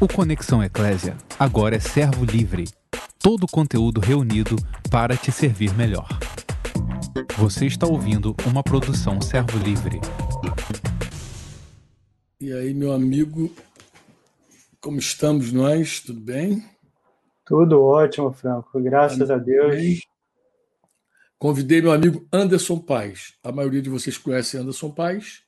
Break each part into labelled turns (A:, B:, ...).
A: O Conexão Eclésia agora é servo livre. Todo o conteúdo reunido para te servir melhor. Você está ouvindo uma produção servo livre.
B: E aí, meu amigo, como estamos nós? Tudo bem?
C: Tudo ótimo, Franco. Graças a Deus.
B: Convidei meu amigo Anderson Paz. A maioria de vocês conhece Anderson Paz.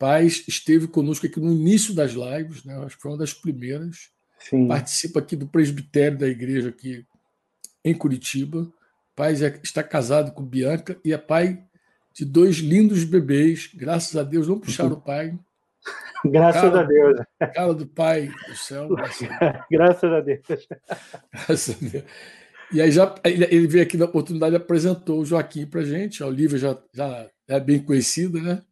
B: Paz esteve conosco aqui no início das lives, né? acho que foi uma das primeiras. Sim. Participa aqui do presbitério da igreja aqui em Curitiba. Paz é, está casado com Bianca e é pai de dois lindos bebês. Graças a Deus, não puxaram o pai.
C: Graças cara, a Deus.
B: Cara do pai do céu.
C: Graças a Deus.
B: Graças a Deus. E aí já ele veio aqui na oportunidade e apresentou o Joaquim para gente. A Olivia já, já é bem conhecida, né?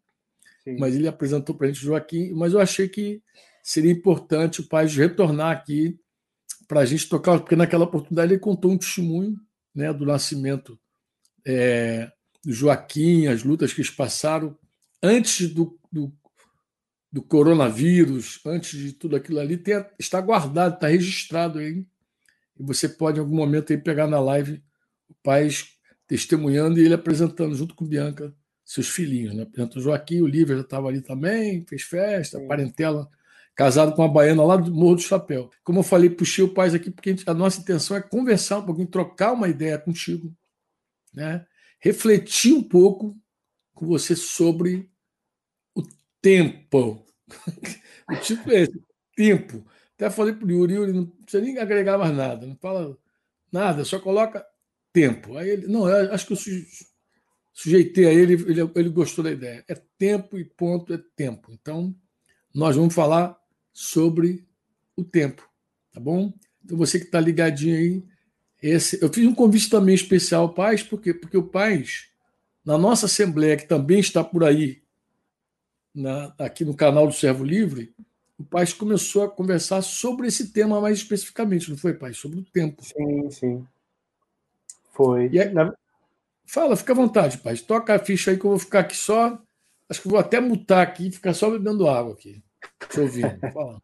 B: Mas ele apresentou para a gente Joaquim, mas eu achei que seria importante o pai retornar aqui para a gente tocar, porque naquela oportunidade ele contou um testemunho né, do nascimento é, do Joaquim, as lutas que eles passaram antes do, do, do coronavírus, antes de tudo aquilo ali, tem, está guardado, está registrado aí. E você pode, em algum momento, aí, pegar na live o pai testemunhando e ele apresentando junto com Bianca seus filhinhos, né? Por exemplo, o Joaquim, o Lívia já estava ali também, fez festa, Sim. parentela, casado com uma baiana lá do Morro do Chapéu. Como eu falei, puxei o Paz aqui porque a nossa intenção é conversar um pouquinho, trocar uma ideia contigo, né? Refletir um pouco com você sobre o tempo. o título é esse, tempo. Até falei para o Yuri, Yuri, não precisa nem agregar mais nada, não fala nada, só coloca tempo. Aí ele, não, eu acho que eu sujeitei a ele, ele, ele gostou da ideia. É tempo e ponto, é tempo. Então, nós vamos falar sobre o tempo, tá bom? Então, você que está ligadinho aí, esse, eu fiz um convite também especial ao Paz, por quê? Porque o Paz, na nossa Assembleia, que também está por aí, na, aqui no canal do Servo Livre, o Paz começou a conversar sobre esse tema mais especificamente, não foi, Paz? Sobre o tempo.
C: Sim, sim. Foi.
B: E, é, na... Fala, fica à vontade, pai. Toca a ficha aí que eu vou ficar aqui só. Acho que vou até mutar aqui e ficar só bebendo água aqui. Te ouvindo. Fala.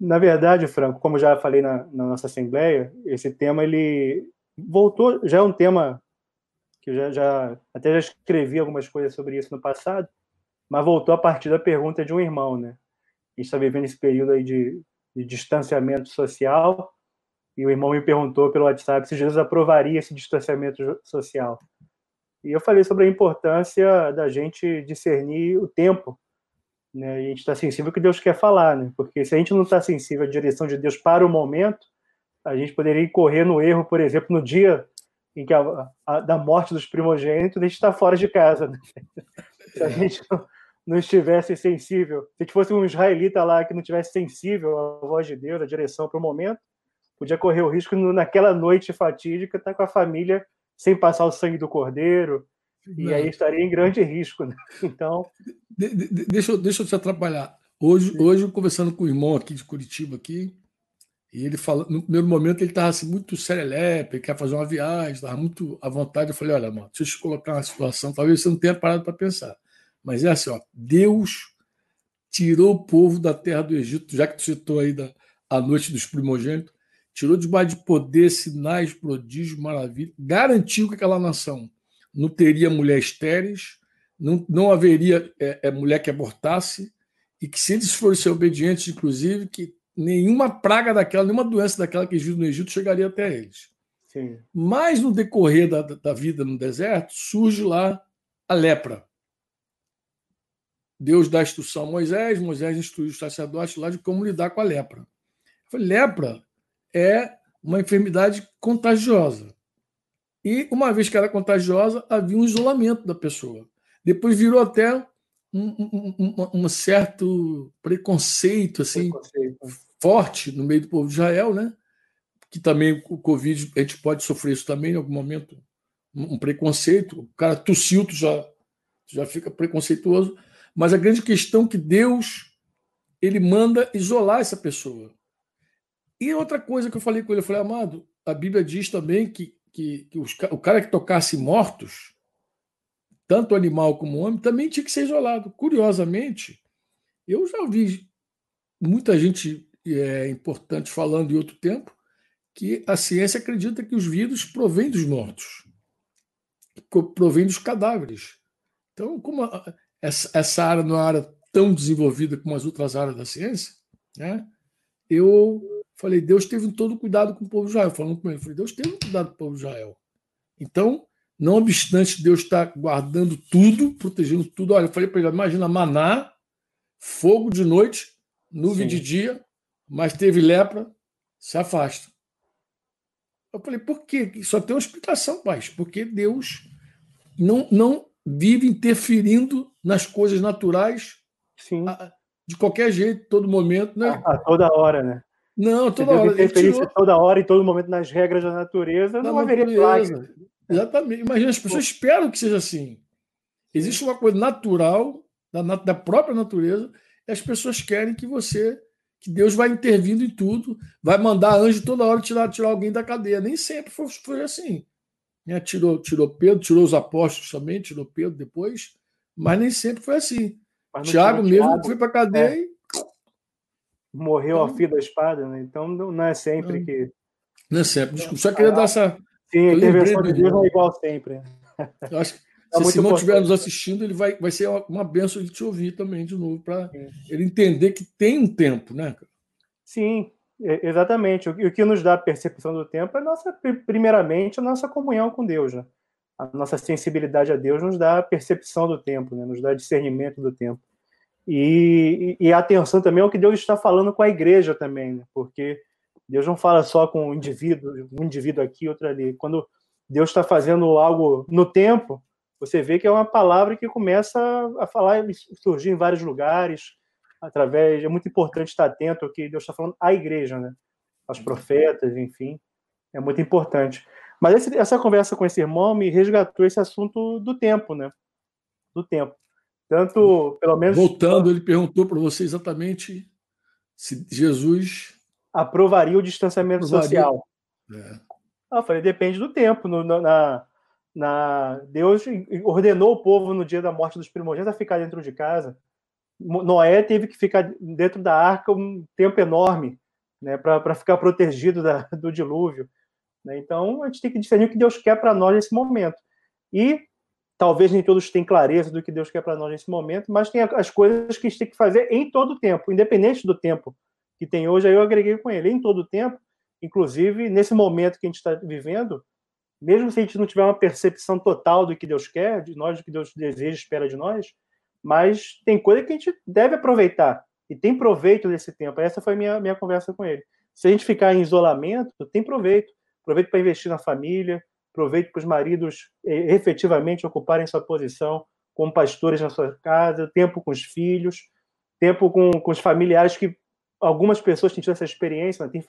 C: Na verdade, Franco, como já falei na, na, nossa assembleia, esse tema ele voltou, já é um tema que eu já, já até já escrevi algumas coisas sobre isso no passado, mas voltou a partir da pergunta de um irmão, né? A gente está vivendo esse período aí de, de distanciamento social e o irmão me perguntou pelo WhatsApp se Jesus aprovaria esse distanciamento social. E eu falei sobre a importância da gente discernir o tempo. Né? E a gente está sensível ao que Deus quer falar, né? porque se a gente não está sensível à direção de Deus para o momento, a gente poderia incorrer no erro, por exemplo, no dia em que a, a, da morte dos primogênitos, a gente está fora de casa. Né? Se a gente não, não estivesse sensível, se a gente fosse um israelita lá que não tivesse sensível à voz de Deus, à direção para o momento, podia correr o risco naquela noite fatídica estar tá com a família sem passar o sangue do cordeiro, e aí estaria em grande risco. Né? Então.
B: De, de, deixa, eu, deixa eu te atrapalhar. Hoje, hoje, conversando com o irmão aqui de Curitiba, aqui, e ele falou, no primeiro momento, ele estava assim, muito serelepe, quer fazer uma viagem, estava muito à vontade. Eu falei: olha, mano, deixa eu te colocar uma situação, talvez você não tenha parado para pensar. Mas é assim, ó, Deus tirou o povo da terra do Egito, já que tu citou aí da, a noite dos primogênitos, tirou debaixo de poder, sinais, prodígios, maravilha, garantiu que aquela nação não teria mulher estéreis, não, não haveria é, é, mulher que abortasse, e que se eles fossem obedientes, inclusive, que nenhuma praga daquela, nenhuma doença daquela que existe no Egito chegaria até eles. Sim. Mas no decorrer da, da vida no deserto, surge lá a lepra. Deus dá instrução a Moisés, Moisés instrui os sacerdotes lá de como lidar com a lepra. Eu falei, lepra é uma enfermidade contagiosa. E uma vez que era contagiosa, havia um isolamento da pessoa. Depois virou até um, um, um, certo preconceito assim preconceito. forte no meio do povo de Israel, né? Que também o Covid, a gente pode sofrer isso também em algum momento, um preconceito. O cara tossiu, tu já, já fica preconceituoso. Mas a grande questão é que Deus ele manda isolar essa pessoa. E outra coisa que eu falei com ele, eu falei, amado, a Bíblia diz também que, que, que os, o cara que tocasse mortos, tanto animal como homem, também tinha que ser isolado. Curiosamente, eu já ouvi muita gente é importante falando em outro tempo, que a ciência acredita que os vírus provêm dos mortos, provêm dos cadáveres. Então, como essa área não é uma área tão desenvolvida como as outras áreas da ciência, né? eu falei, Deus teve todo cuidado com o povo de Israel. Falando com ele, falei, Deus teve cuidado com o povo de Israel. Então, não obstante Deus estar guardando tudo, protegendo tudo, olha, eu falei para ele, imagina maná, fogo de noite, nuvem Sim. de dia, mas teve lepra, se afasta. Eu falei, por quê? Só tem uma explicação, pai. Porque Deus não, não vive interferindo nas coisas naturais
C: Sim.
B: De qualquer jeito, todo momento, né?
C: A, a toda hora, né?
B: Não, toda hora.
C: Interferência toda hora, em todo momento, nas regras da natureza, da não haveria natureza.
B: Exatamente. Imagina, as pessoas esperam que seja assim. Existe uma coisa natural, da, da própria natureza, e as pessoas querem que você que Deus vai intervindo em tudo, vai mandar anjo toda hora tirar, tirar alguém da cadeia. Nem sempre foi, foi assim. Né? Tirou, tirou Pedro, tirou os apóstolos também, tirou Pedro depois, mas nem sempre foi assim. Tiago mesmo foi para a cadeia é. e.
C: Morreu então, ao fio da espada, né? Então não é sempre
B: não,
C: que.
B: Não é sempre. Desculpa, só queria dar essa.
C: Sim, a intervenção de Deus não é igual sempre.
B: Eu acho que é se o Simão estiver nos assistindo, ele vai, vai ser uma benção ele te ouvir também de novo, para ele entender que tem um tempo, né?
C: Sim, exatamente. O que nos dá a percepção do tempo é, nossa, primeiramente, a nossa comunhão com Deus. Né? A nossa sensibilidade a Deus nos dá a percepção do tempo, né? nos dá discernimento do tempo. E, e, atenção também ao que Deus está falando com a igreja também, né? porque Deus não fala só com um indivíduo, um indivíduo aqui, outro ali. Quando Deus está fazendo algo no tempo, você vê que é uma palavra que começa a falar, surgir em vários lugares, através. É muito importante estar atento ao que Deus está falando à igreja, né? aos profetas, enfim. É muito importante. Mas esse, essa conversa com esse irmão me resgatou esse assunto do tempo, né? Do tempo. Tanto, pelo menos.
B: Voltando, ele perguntou para você exatamente se Jesus
C: aprovaria o distanciamento aprovaria. social. É. Eu falei, depende do tempo. No, na, na, Deus ordenou o povo no dia da morte dos primogênitos a ficar dentro de casa. Noé teve que ficar dentro da arca um tempo enorme né, para ficar protegido da, do dilúvio. Né? Então, a gente tem que discernir o que Deus quer para nós nesse momento. E talvez nem todos tenham clareza do que Deus quer para nós nesse momento, mas tem as coisas que a gente tem que fazer em todo o tempo, independente do tempo que tem hoje. Aí eu agreguei com ele, em todo o tempo, inclusive nesse momento que a gente está vivendo, mesmo se a gente não tiver uma percepção total do que Deus quer, de nós, do que Deus deseja, espera de nós, mas tem coisa que a gente deve aproveitar e tem proveito desse tempo. Essa foi a minha, minha conversa com ele. Se a gente ficar em isolamento, tem proveito. Proveito para investir na família, proveito para os maridos eh, efetivamente ocuparem sua posição como pastores na sua casa, tempo com os filhos, tempo com, com os familiares que algumas pessoas têm tido essa experiência, né? tem,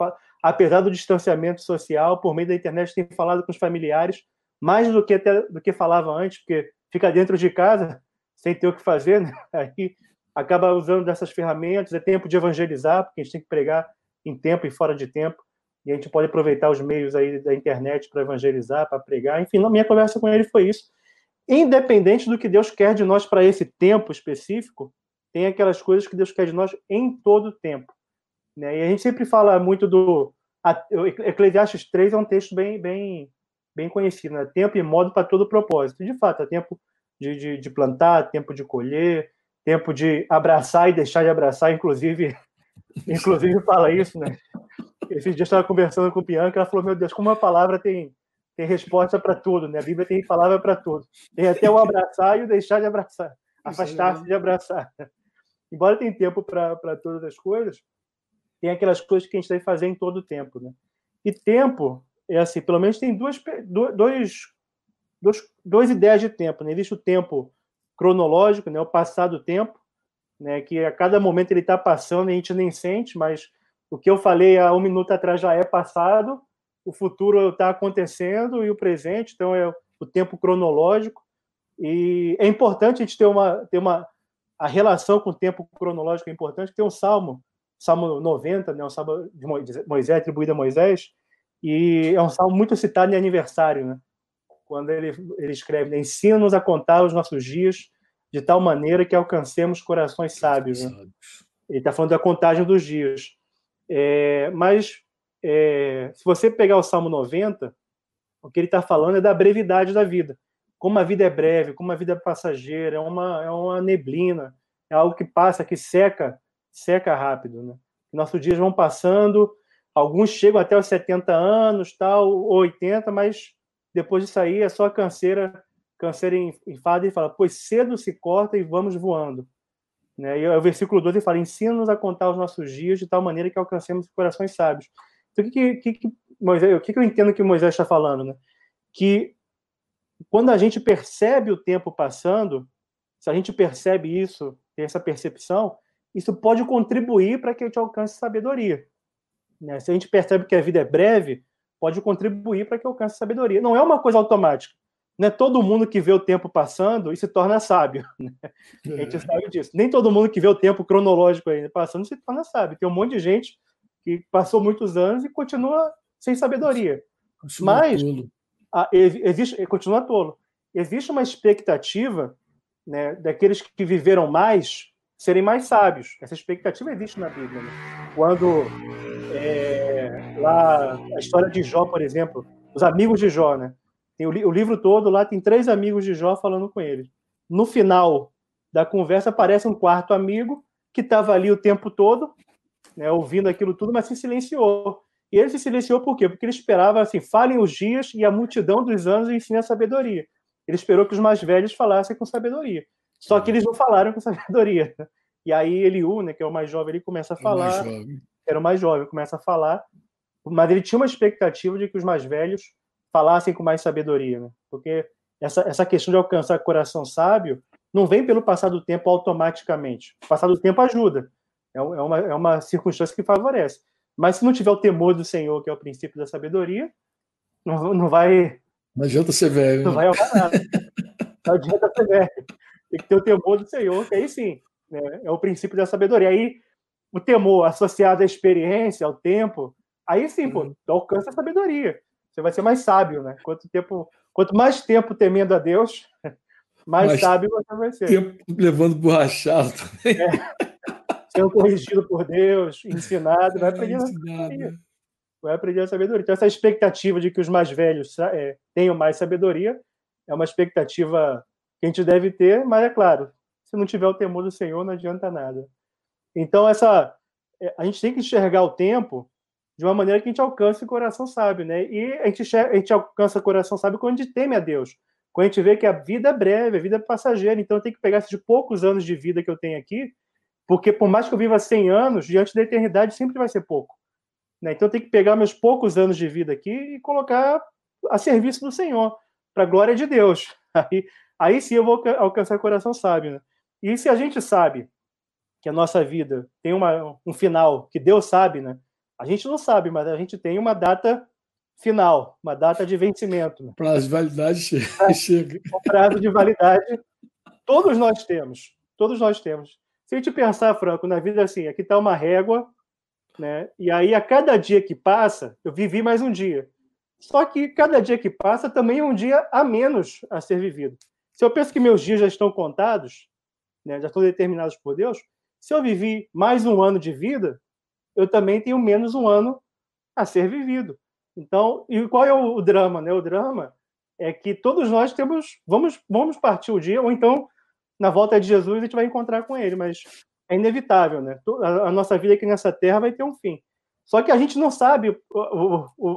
C: apesar do distanciamento social, por meio da internet, tem falado com os familiares mais do que até do que falava antes, porque fica dentro de casa sem ter o que fazer, né? aí acaba usando dessas ferramentas. É tempo de evangelizar, porque a gente tem que pregar em tempo e fora de tempo, e a gente pode aproveitar os meios aí da internet para evangelizar, para pregar. Enfim, a minha conversa com ele foi isso. Independente do que Deus quer de nós para esse tempo específico, tem aquelas coisas que Deus quer de nós em todo o tempo. Né? E a gente sempre fala muito do. Eclesiastes 3 é um texto bem, bem, bem conhecido, né? tempo e modo para todo propósito. De fato, é tempo de, de, de, plantar, tempo de colher, tempo de abraçar e deixar de abraçar, inclusive, inclusive fala isso, né? Esse dia eu estava conversando com o Bianca, ela falou: Meu Deus, como a palavra tem, tem resposta para tudo, né? A Bíblia tem palavra para tudo. Tem até o abraçar e o deixar de abraçar, afastar-se de abraçar. Embora tenha tempo para todas as coisas, tem aquelas coisas que a gente deve fazer em todo o tempo, né? E tempo é assim, pelo menos tem duas, dois, dois, duas ideias de tempo, né? Existe o tempo cronológico, né? O passado tempo, né? Que a cada momento ele está passando e a gente nem sente, mas o que eu falei há um minuto atrás já é passado, o futuro está acontecendo e o presente, então é o tempo cronológico. E é importante a gente ter uma, ter uma a relação com o tempo cronológico é importante. Tem um salmo Salmo 90, né, um salmo de Moisés, atribuído a Moisés, e é um salmo muito citado em aniversário, né? quando ele, ele escreve: né, Ensina-nos a contar os nossos dias de tal maneira que alcancemos corações sábios. Né? Ele está falando da contagem dos dias. É, mas é, se você pegar o Salmo 90, o que ele está falando é da brevidade da vida. Como a vida é breve, como a vida é passageira, é uma, é uma neblina, é algo que passa, que seca, seca rápido. Né? Nossos dias vão passando, alguns chegam até os 70 anos, tal, 80, mas depois disso aí é só canseira, canseira enfada e fala, pois cedo se corta e vamos voando. Né? E o versículo 12 fala, ensina-nos a contar os nossos dias de tal maneira que alcancemos corações sábios. Então, o que, que, que, Moisés, o que, que eu entendo que Moisés está falando? Né? Que quando a gente percebe o tempo passando, se a gente percebe isso, tem essa percepção, isso pode contribuir para que a gente alcance sabedoria. Né? Se a gente percebe que a vida é breve, pode contribuir para que alcance sabedoria. Não é uma coisa automática. Não é todo mundo que vê o tempo passando e se torna sábio. Né? A gente sabe disso. Nem todo mundo que vê o tempo cronológico aí passando se torna sábio. Tem um monte de gente que passou muitos anos e continua sem sabedoria. Continua Mas a, existe, continua tolo. Existe uma expectativa né, daqueles que viveram mais serem mais sábios. Essa expectativa existe na Bíblia. Né? Quando é, lá a história de Jó, por exemplo, os amigos de Jó, né? Tem o, o, livro todo lá tem três amigos de Jó falando com ele. No final da conversa aparece um quarto amigo que estava ali o tempo todo, né, ouvindo aquilo tudo, mas se silenciou. E ele se silenciou por quê? Porque ele esperava assim, falem os dias e a multidão dos anos ensine a sabedoria. Ele esperou que os mais velhos falassem com sabedoria. Só que eles não falaram com sabedoria. E aí Eliú, né, que é o mais jovem, ele começa a falar. Era o mais jovem, começa a falar. Mas ele tinha uma expectativa de que os mais velhos falassem com mais sabedoria, né? Porque essa, essa questão de alcançar coração sábio não vem pelo passar do tempo automaticamente. O passar do tempo ajuda. É, é uma, é uma circunstância que favorece. Mas se não tiver o temor do Senhor, que é o princípio da sabedoria, não, não vai.
B: Não adianta ser velho.
C: Não né? vai nada. Não adianta ser velho. Tem que ter o temor do Senhor, que aí sim, né, é o princípio da sabedoria. Aí o temor associado à experiência, ao tempo, aí sim, pô, uhum. alcança a sabedoria. Você vai ser mais sábio, né? Quanto tempo, quanto mais tempo temendo a Deus, mais, mais sábio você vai ser. Tempo
B: levando borrachado também.
C: É sendo corrigido por Deus, ensinado, vai aprender, é vai aprender a sabedoria. Então, essa expectativa de que os mais velhos é, tenham mais sabedoria é uma expectativa que a gente deve ter, mas é claro, se não tiver o temor do Senhor, não adianta nada. Então, essa é, a gente tem que enxergar o tempo de uma maneira que a gente alcance o coração sábio, né? E a gente, a gente alcança o coração sábio quando a gente teme a Deus. Quando a gente vê que a vida é breve, a vida é passageira, então eu tenho que pegar esses poucos anos de vida que eu tenho aqui porque por mais que eu viva 100 anos, diante da eternidade sempre vai ser pouco. Né? Então eu tenho que pegar meus poucos anos de vida aqui e colocar a serviço do Senhor, para a glória de Deus. Aí, aí sim eu vou alcançar o coração sábio. Né? E se a gente sabe que a nossa vida tem uma, um final, que Deus sabe, né? A gente não sabe, mas a gente tem uma data final, uma data de vencimento. Né?
B: Prazo de validade chega.
C: O prazo de validade todos nós temos. Todos nós temos. Se a gente pensar, Franco, na vida assim, aqui está uma régua, né? E aí, a cada dia que passa, eu vivi mais um dia. Só que cada dia que passa também é um dia a menos a ser vivido. Se eu penso que meus dias já estão contados, né, já estão determinados por Deus, se eu vivi mais um ano de vida, eu também tenho menos um ano a ser vivido. Então, e qual é o drama? Né? O drama é que todos nós temos, vamos, vamos partir o dia, ou então na volta de Jesus a gente vai encontrar com ele, mas é inevitável, né? A nossa vida aqui nessa terra vai ter um fim. Só que a gente não sabe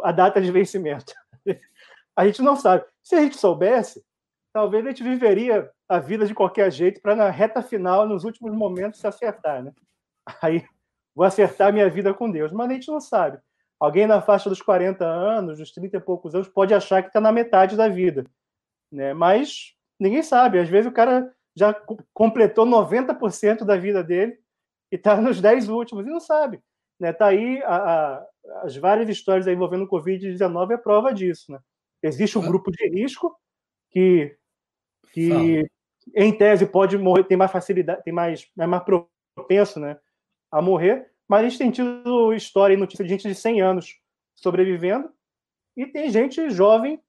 C: a data de vencimento. a gente não sabe. Se a gente soubesse, talvez a gente viveria a vida de qualquer jeito para na reta final, nos últimos momentos, se acertar, né? Aí vou acertar minha vida com Deus, mas a gente não sabe. Alguém na faixa dos 40 anos, dos 30 e poucos anos, pode achar que está na metade da vida, né? Mas ninguém sabe. Às vezes o cara já completou 90% da vida dele e está nos 10 últimos e não sabe. Né? Tá aí a, a, as várias histórias envolvendo o Covid-19 é prova disso. Né? Existe um grupo de risco que, que em tese, pode morrer, tem mais facilidade, tem mais, é mais propenso né, a morrer, mas a gente tem tido história e notícia de gente de 100 anos sobrevivendo e tem gente jovem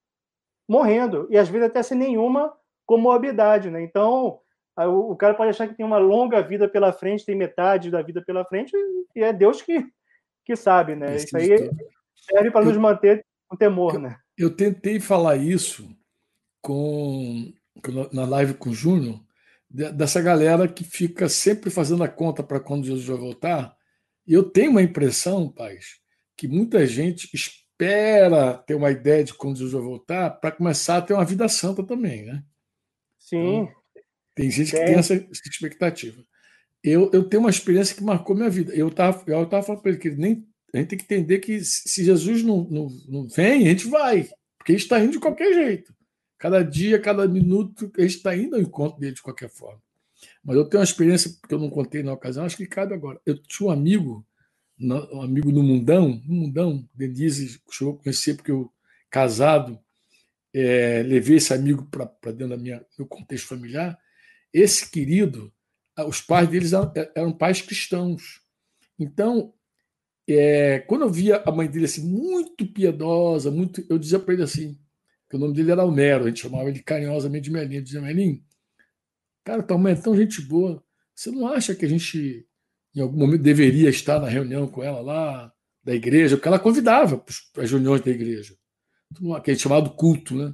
C: morrendo, e às vezes até sem nenhuma comorbidade, né? Então, o cara pode achar que tem uma longa vida pela frente, tem metade da vida pela frente, e é Deus que, que sabe, né? Isso aí serve para nos manter com temor, né?
B: Eu tentei falar isso com na live com o Júnior, dessa galera que fica sempre fazendo a conta para quando Jesus vai voltar. E eu tenho uma impressão, pais, que muita gente espera ter uma ideia de quando Jesus vai voltar para começar a ter uma vida santa também, né?
C: Sim.
B: Então, tem gente que tem essa expectativa. Eu, eu tenho uma experiência que marcou minha vida. Eu estava eu tava falando para ele que nem, a gente tem que entender que se Jesus não, não, não vem, a gente vai, porque a gente está indo de qualquer jeito. Cada dia, cada minuto, a gente está indo ao encontro dele de qualquer forma. Mas eu tenho uma experiência que eu não contei na ocasião, acho que cabe agora. Eu tinha um amigo, um amigo no Mundão, no Mundão, Denise chegou a conhecer porque eu, casado, é, levei esse amigo para dentro do meu contexto familiar. Esse querido, os pais deles eram, eram pais cristãos. Então, é, quando eu via a mãe dele assim, muito piedosa, muito, eu dizia para ele assim: que o nome dele era Homero, a gente chamava ele carinhosamente de Melinho. Dizia, Melinho, cara, tua mãe é tão gente boa. Você não acha que a gente, em algum momento, deveria estar na reunião com ela lá, da igreja? Porque ela convidava para as reuniões da igreja. Que é chamado culto, né?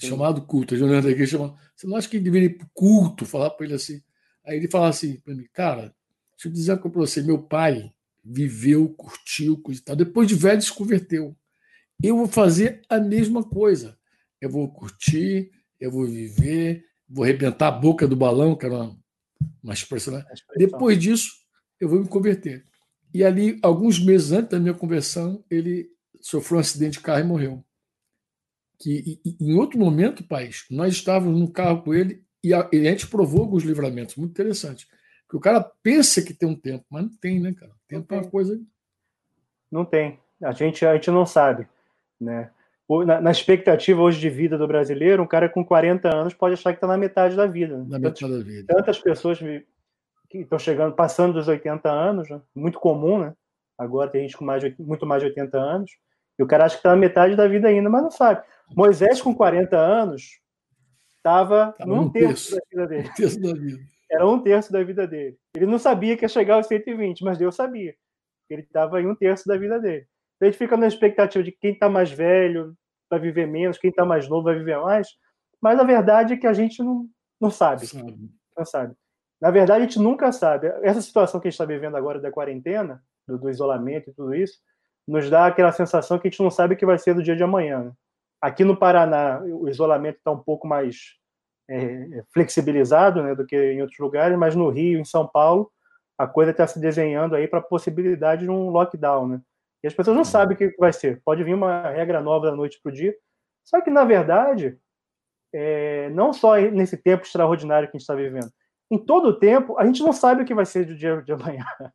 B: Sim. Chamado culto. As reuniões da igreja chamam. Você não acha que ele deveria ir para o culto? Falar para ele assim. Aí ele fala assim para mim, cara, deixa eu dizer uma coisa para você. Meu pai viveu, curtiu, coisa e tal. Depois de velho, se converteu. Eu vou fazer a mesma coisa eu vou curtir, eu vou viver, vou arrebentar a boca do balão, que era uma, uma expressão. Né? Depois disso, eu vou me converter. E ali, alguns meses antes da minha conversão, ele sofreu um acidente de carro e morreu. Que em outro momento, pai, nós estávamos no carro com ele e a, e a gente provou alguns livramentos, muito interessante. Porque o cara pensa que tem um tempo, mas não tem, né, cara? Tempo é uma coisa.
C: Não tem. A gente, a gente não sabe, né? Na, na, expectativa hoje de vida do brasileiro, um cara com 40 anos pode achar que está na metade da vida.
B: Na metade da vida.
C: Tantas pessoas que estão chegando, passando dos 80 anos, né? muito comum, né? Agora tem gente com mais muito mais de 80 anos, e o cara acha que está na metade da vida ainda, mas não sabe. Moisés, com 40 anos, estava num um terço, terço, da vida dele. Um terço da vida. Era um terço da vida dele. Ele não sabia que ia chegar aos 120, mas Deus sabia. Ele estava em um terço da vida dele. A gente fica na expectativa de quem está mais velho vai viver menos, quem está mais novo vai viver mais, mas a verdade é que a gente não, não sabe. Não sabe. Na verdade, a gente nunca sabe. Essa situação que a gente está vivendo agora da quarentena, do, do, isolamento e tudo isso, nos dá aquela sensação que a gente não sabe o que vai ser do dia de amanhã. Né? Aqui no Paraná, o isolamento está um pouco mais é, flexibilizado né, do que em outros lugares, mas no Rio, em São Paulo, a coisa está se desenhando aí para a possibilidade de um lockdown, né? E as pessoas não uhum. sabem o que vai ser. Pode vir uma regra nova da noite para o dia. Só que, na verdade, é, não só nesse tempo extraordinário que a gente está vivendo, em todo o tempo, a gente não sabe o que vai ser do dia de amanhã.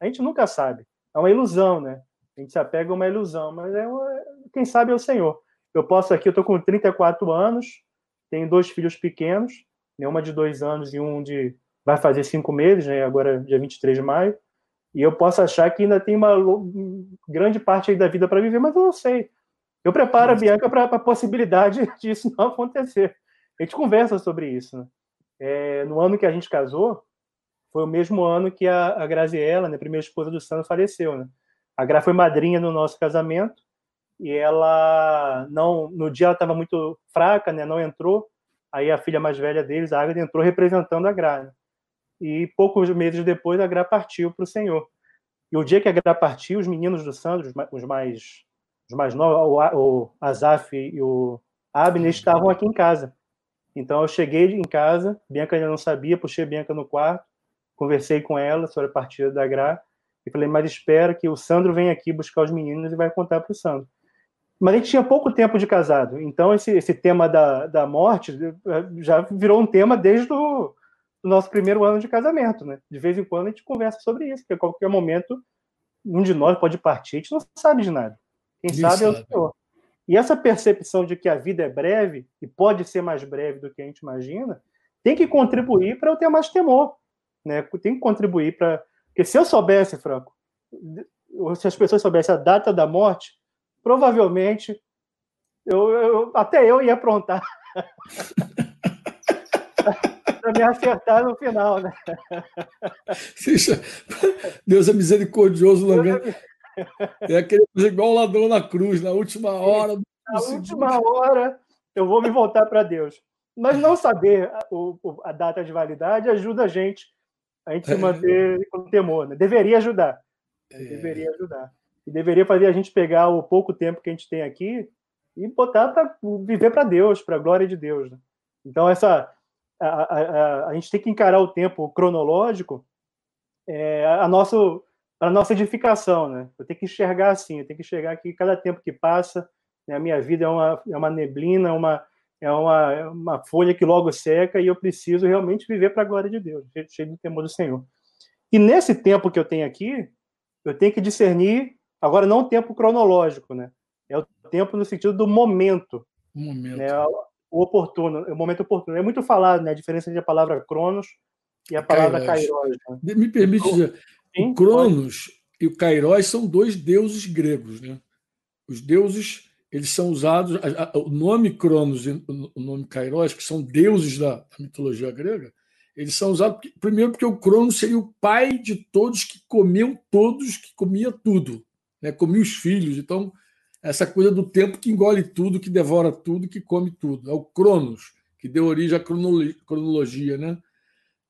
C: A gente nunca sabe. É uma ilusão, né? A gente se apega a uma ilusão, mas é uma... quem sabe é o Senhor. Eu posso aqui, eu estou com 34 anos, tenho dois filhos pequenos, né? uma de dois anos e um de vai fazer cinco meses, né? agora dia 23 de maio. E eu posso achar que ainda tem uma grande parte da vida para viver, mas eu não sei. Eu preparo a Bianca para a possibilidade disso não acontecer. A gente conversa sobre isso. Né? É, no ano que a gente casou, foi o mesmo ano que a, a Graziella, né, primeira esposa do Sandro, faleceu. Né? A Gra foi madrinha no nosso casamento e ela não, no dia ela estava muito fraca, né, não entrou. Aí a filha mais velha deles, a Agatha, entrou representando a Gra. Né? E poucos meses depois a Gra partiu para o Senhor. E o dia que a Gra partiu, os meninos do Sandro, os mais, os mais novos, o Azaf e o Abner, estavam aqui em casa. Então eu cheguei em casa, Bianca ainda não sabia, puxei Bianca no quarto, conversei com ela sobre a partida da Gra, e falei, mas espera que o Sandro venha aqui buscar os meninos e vai contar para o Sandro. Mas a gente tinha pouco tempo de casado, então esse, esse tema da, da morte já virou um tema desde o, nosso primeiro ano de casamento, né? De vez em quando a gente conversa sobre isso, porque a qualquer momento um de nós pode partir, a gente não sabe de nada. Quem sabe, sabe é o Senhor. E essa percepção de que a vida é breve e pode ser mais breve do que a gente imagina, tem que contribuir para eu ter mais temor, né? Tem que contribuir para porque se eu soubesse, Franco, se as pessoas soubessem a data da morte, provavelmente eu, eu até eu ia aprontar. para me acertar no final, né?
B: Deus é misericordioso, lembrando. É aquele igual o ladrão na cruz, na última hora.
C: Na última hora, eu vou me voltar para Deus. Mas não saber a, o, a data de validade ajuda a gente a gente se é. manter com temor. Né? Deveria ajudar. É. Deveria ajudar. E deveria fazer a gente pegar o pouco tempo que a gente tem aqui e botar para viver para Deus, para a glória de Deus. Né? Então, essa, a, a, a, a, gente tem que encarar o tempo cronológico é, a, nosso, a nossa edificação. Né? Eu tenho que enxergar assim, eu tenho que enxergar que cada tempo que passa, né, a minha vida é uma, é uma neblina, uma, é uma, é uma folha que logo seca e eu preciso realmente viver para a glória de Deus, cheio do temor do Senhor. E nesse tempo que eu tenho aqui, eu tenho que discernir, agora não o tempo cronológico, né? É o tempo no sentido do momento.
B: momento.
C: Né? O oportuno, o momento oportuno. É muito falado, né? A diferença entre a palavra cronos e a palavra kairos.
B: Né? Me permite dizer, Sim, o cronos pode. e o kairos são dois deuses gregos, né? Os deuses eles são usados, o nome Cronos e o nome Kairos, que são deuses da, mitologia grega, eles são usados primeiro porque o Cronos seria o pai de todos que comiam todos, que comia tudo, né? comia os filhos. Então, essa coisa do tempo que engole tudo, que devora tudo, que come tudo. É o Cronos, que deu origem à cronologia. Né?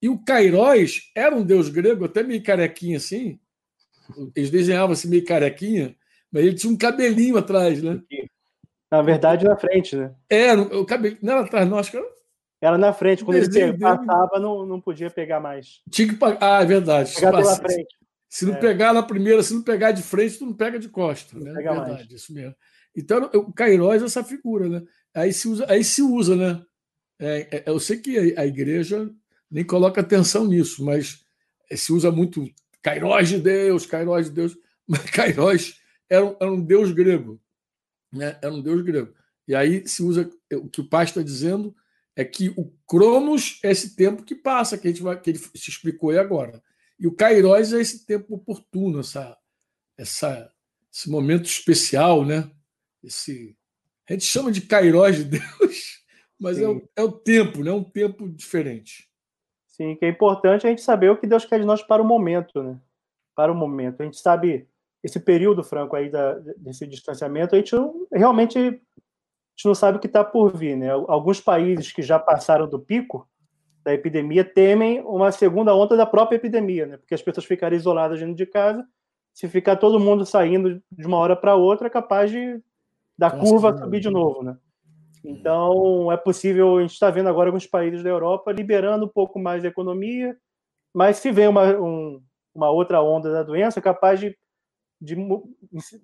B: E o Kairos era um deus grego, até meio carequinha assim. Eles desenhavam assim meio carequinha, mas ele tinha um cabelinho atrás, né?
C: Na verdade, na frente, né?
B: É, o cabelo. Não, atrás, não, acho que era.
C: Era na frente, quando ele passava, não, não podia pegar mais.
B: Tinha que Ah, é verdade. Pegar pela frente. Se não é. pegar na primeira, se não pegar de frente, tu não pega de costa. Né? Pega verdade, mais. isso mesmo. Então, o Cairós é essa figura, né? Aí se usa, aí se usa né? É, é, eu sei que a, a, igreja nem coloca atenção nisso, mas se usa muito Cairós de Deus, Cairós de Deus. Mas Cairós era um, era um deus grego. Né? Era um deus grego. E aí se usa o que o pai está dizendo é que o Cronos é esse tempo que passa, que a gente vai, que ele se explicou aí agora. E o Kairos é esse tempo oportuno, essa, essa, esse momento especial, né? Esse, a gente chama de Kairos de Deus, mas é o, é o, tempo, né? Um tempo diferente.
C: Sim, que é importante a gente saber o que Deus quer de nós para o momento, né? Para o momento. A gente sabe esse período, Franco, aí da, desse distanciamento, a gente não, realmente a gente não sabe o que está por vir. Né? Alguns países que já passaram do pico da epidemia temem uma segunda onda da própria epidemia, né? porque as pessoas ficarem isoladas dentro de casa. Se ficar todo mundo saindo de uma hora para outra, é capaz de da Nossa, curva subir de novo. Né? Então, é possível, a gente está vendo agora alguns países da Europa liberando um pouco mais a economia, mas se vem uma, um, uma outra onda da doença, é capaz de de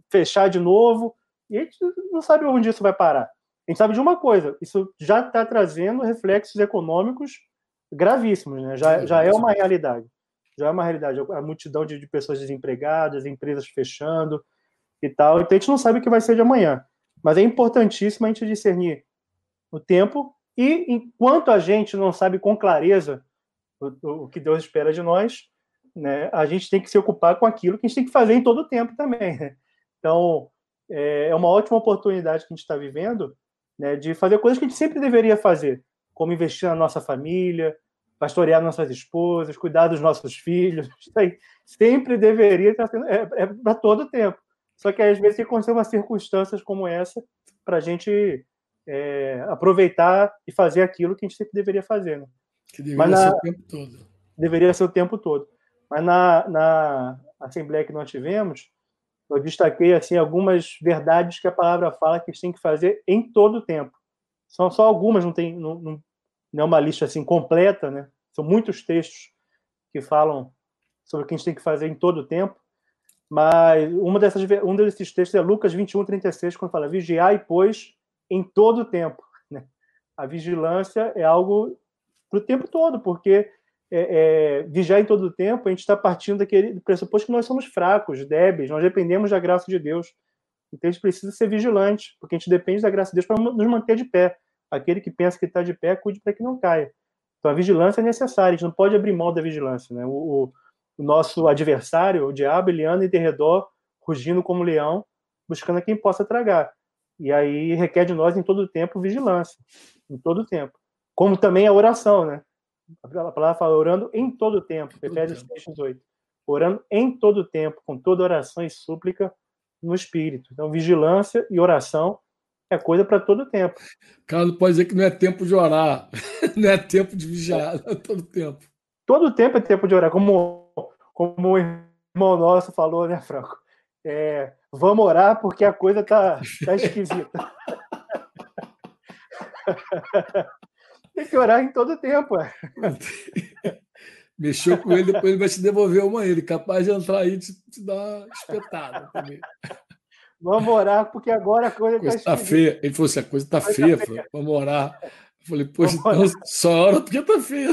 C: fechar de novo, e a gente não sabe onde isso vai parar. A gente sabe de uma coisa, isso já está trazendo reflexos econômicos gravíssimos, né? já, já é uma realidade. Já é uma realidade. A multidão de, de pessoas desempregadas, empresas fechando e tal. Então a gente não sabe o que vai ser de amanhã. Mas é importantíssimo a gente discernir o tempo e enquanto a gente não sabe com clareza o, o que Deus espera de nós, né, a gente tem que se ocupar com aquilo que a gente tem que fazer em todo o tempo também. Né? Então, é, é uma ótima oportunidade que a gente está vivendo né, de fazer coisas que a gente sempre deveria fazer, como investir na nossa família, pastorear nossas esposas, cuidar dos nossos filhos. Isso aí sempre deveria estar sendo, é, é para todo o tempo. Só que às vezes tem que acontecer umas circunstâncias como essa para a gente é, aproveitar e fazer aquilo que a gente sempre deveria fazer. Né?
B: Que deveria Mas na, ser o tempo todo.
C: Deveria ser o tempo todo. Mas na, na assembleia que nós tivemos, eu destaquei assim algumas verdades que a palavra fala que a gente tem que fazer em todo o tempo. São só algumas, não tem não, não, não é uma lista assim completa, né? São muitos textos que falam sobre o que a gente tem que fazer em todo o tempo. Mas uma dessas, um desses textos é Lucas 21, 36, quando fala: Vigiai, pois, em todo o tempo. Né? A vigilância é algo para o tempo todo, porque é, é, vigiar em todo o tempo, a gente está partindo daquele pressuposto que nós somos fracos, débeis, nós dependemos da graça de Deus. Então a gente precisa ser vigilante, porque a gente depende da graça de Deus para nos manter de pé. Aquele que pensa que está de pé, cuide para que não caia. Então a vigilância é necessária, a gente não pode abrir mão da vigilância. Né? O, o, nosso adversário, o diabo, ele anda em redor, rugindo como leão, buscando a quem possa tragar. E aí requer de nós em todo o tempo vigilância, em todo o tempo. Como também a oração, né? A palavra fala orando em todo o tempo, Efésios 6, 18. orando em todo tempo, com toda oração e súplica no Espírito. Então, vigilância e oração é coisa para todo tempo.
B: Carlos pode dizer que não é tempo de orar, não é tempo de vigiar, é todo tempo.
C: Todo tempo é tempo de orar, como, como o irmão nosso falou, né, Franco? É, vamos orar porque a coisa tá, tá esquisita. Tem que orar em todo tempo. É.
B: Mexeu com ele, depois ele vai te devolver uma ele, capaz de entrar aí e te, te dar uma espetada também.
C: Vamos orar, porque agora a coisa
B: está tá feia. Ele falou assim: a coisa está feia, tá feia. vamos orar. Eu falei, poxa, então, só ora porque está feia.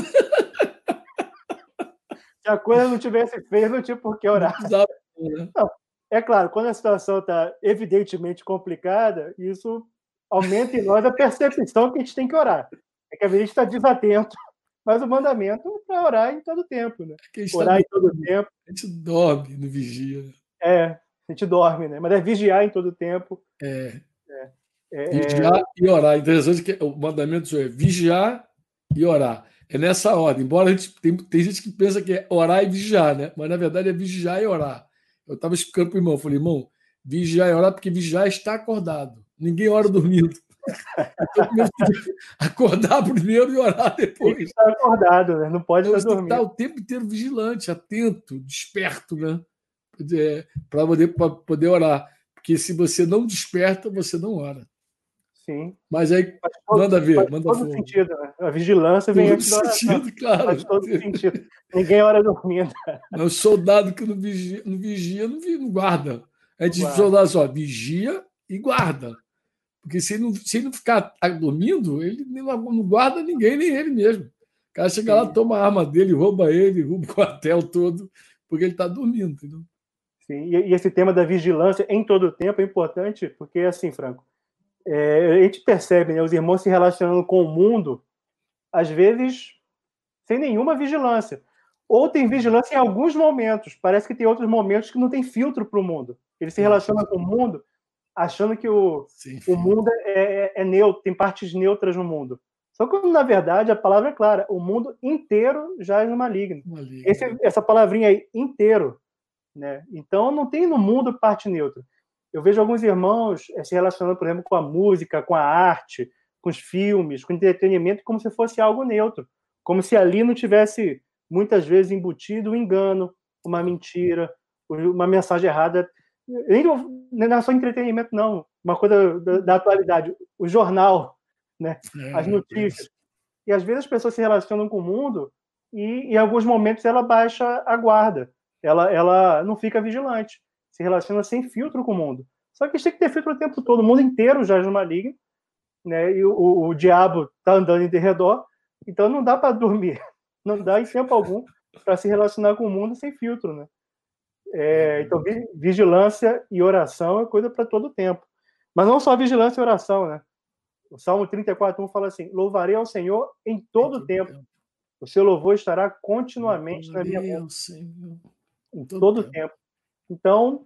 C: Se a coisa não tivesse feia, não tinha por que orar. Não, né? não, é claro, quando a situação está evidentemente complicada, isso aumenta em nós a percepção que a gente tem que orar. É que a gente está desatento, mas o mandamento é para orar em todo tempo, né?
B: Tá orar tá em todo tempo. A gente dorme no vigia.
C: É, a gente dorme, né? Mas é vigiar em todo tempo.
B: É. é. é vigiar é... e orar. Interessante que o mandamento é vigiar e orar. É nessa ordem. Embora a gente tem, tem gente que pensa que é orar e vigiar, né? Mas na verdade é vigiar e orar. Eu estava explicando para o irmão, falei, irmão, vigiar e orar, porque vigiar está acordado. Ninguém ora dormindo. acordar primeiro e orar depois. Tem
C: estar acordado, né? Não pode então, estar dormindo.
B: Estar o tempo inteiro vigilante, atento, desperto, né? Para poder, poder orar. Porque se você não desperta, você não ora.
C: Sim.
B: Mas aí, todo, manda ver, faz manda
C: todo sentido, né? A vigilância vem todo antes da oração.
B: Sentido, claro.
C: Faz todo sentido. Ninguém ora dormindo.
B: O soldado que não vigia, não, vigia, não, não guarda. A gente diz soldado só, vigia e guarda. Porque se ele não, se ele não ficar dormindo, ele não guarda ninguém, nem ele mesmo. O cara chega Sim. lá, toma a arma dele, rouba ele, rouba o quartel todo, porque ele está dormindo. Entendeu?
C: Sim, e esse tema da vigilância em todo o tempo é importante, porque, assim, Franco, é, a gente percebe né, os irmãos se relacionando com o mundo, às vezes sem nenhuma vigilância. Ou tem vigilância em alguns momentos. Parece que tem outros momentos que não tem filtro para o mundo. Ele se relaciona com o mundo achando que o, sim, sim. o mundo é, é, é, neutro, tem partes neutras no mundo. Só que, na verdade, a palavra é clara: o mundo inteiro já é no maligno. maligno. Esse, essa palavrinha aí, inteiro. Né? Então, não tem no mundo parte neutra. Eu vejo alguns irmãos eh, se relacionando, por exemplo, com a música, com a arte, com os filmes, com o entretenimento, como se fosse algo neutro. Como se ali não tivesse, muitas vezes, embutido um engano, uma mentira, uma mensagem errada nem não é só entretenimento, não. Uma coisa da, da atualidade. O jornal, né? É, as notícias. E às vezes as pessoas se relacionam com o mundo e em alguns momentos ela baixa a guarda. Ela, ela não fica vigilante. Se relaciona sem filtro com o mundo. Só que a gente tem que ter filtro o tempo todo. O mundo inteiro já é maligno. Né? E o, o, o diabo está andando em redor. Então não dá para dormir. Não dá em tempo algum para se relacionar com o mundo sem filtro, né? É, uhum. então, vigilância e oração é coisa para todo tempo. Mas não só vigilância e oração, né? O Salmo 34, 1 fala assim: Louvarei ao Senhor em todo o tempo. O seu louvor estará continuamente na minha boca. Em todo o tempo. Então,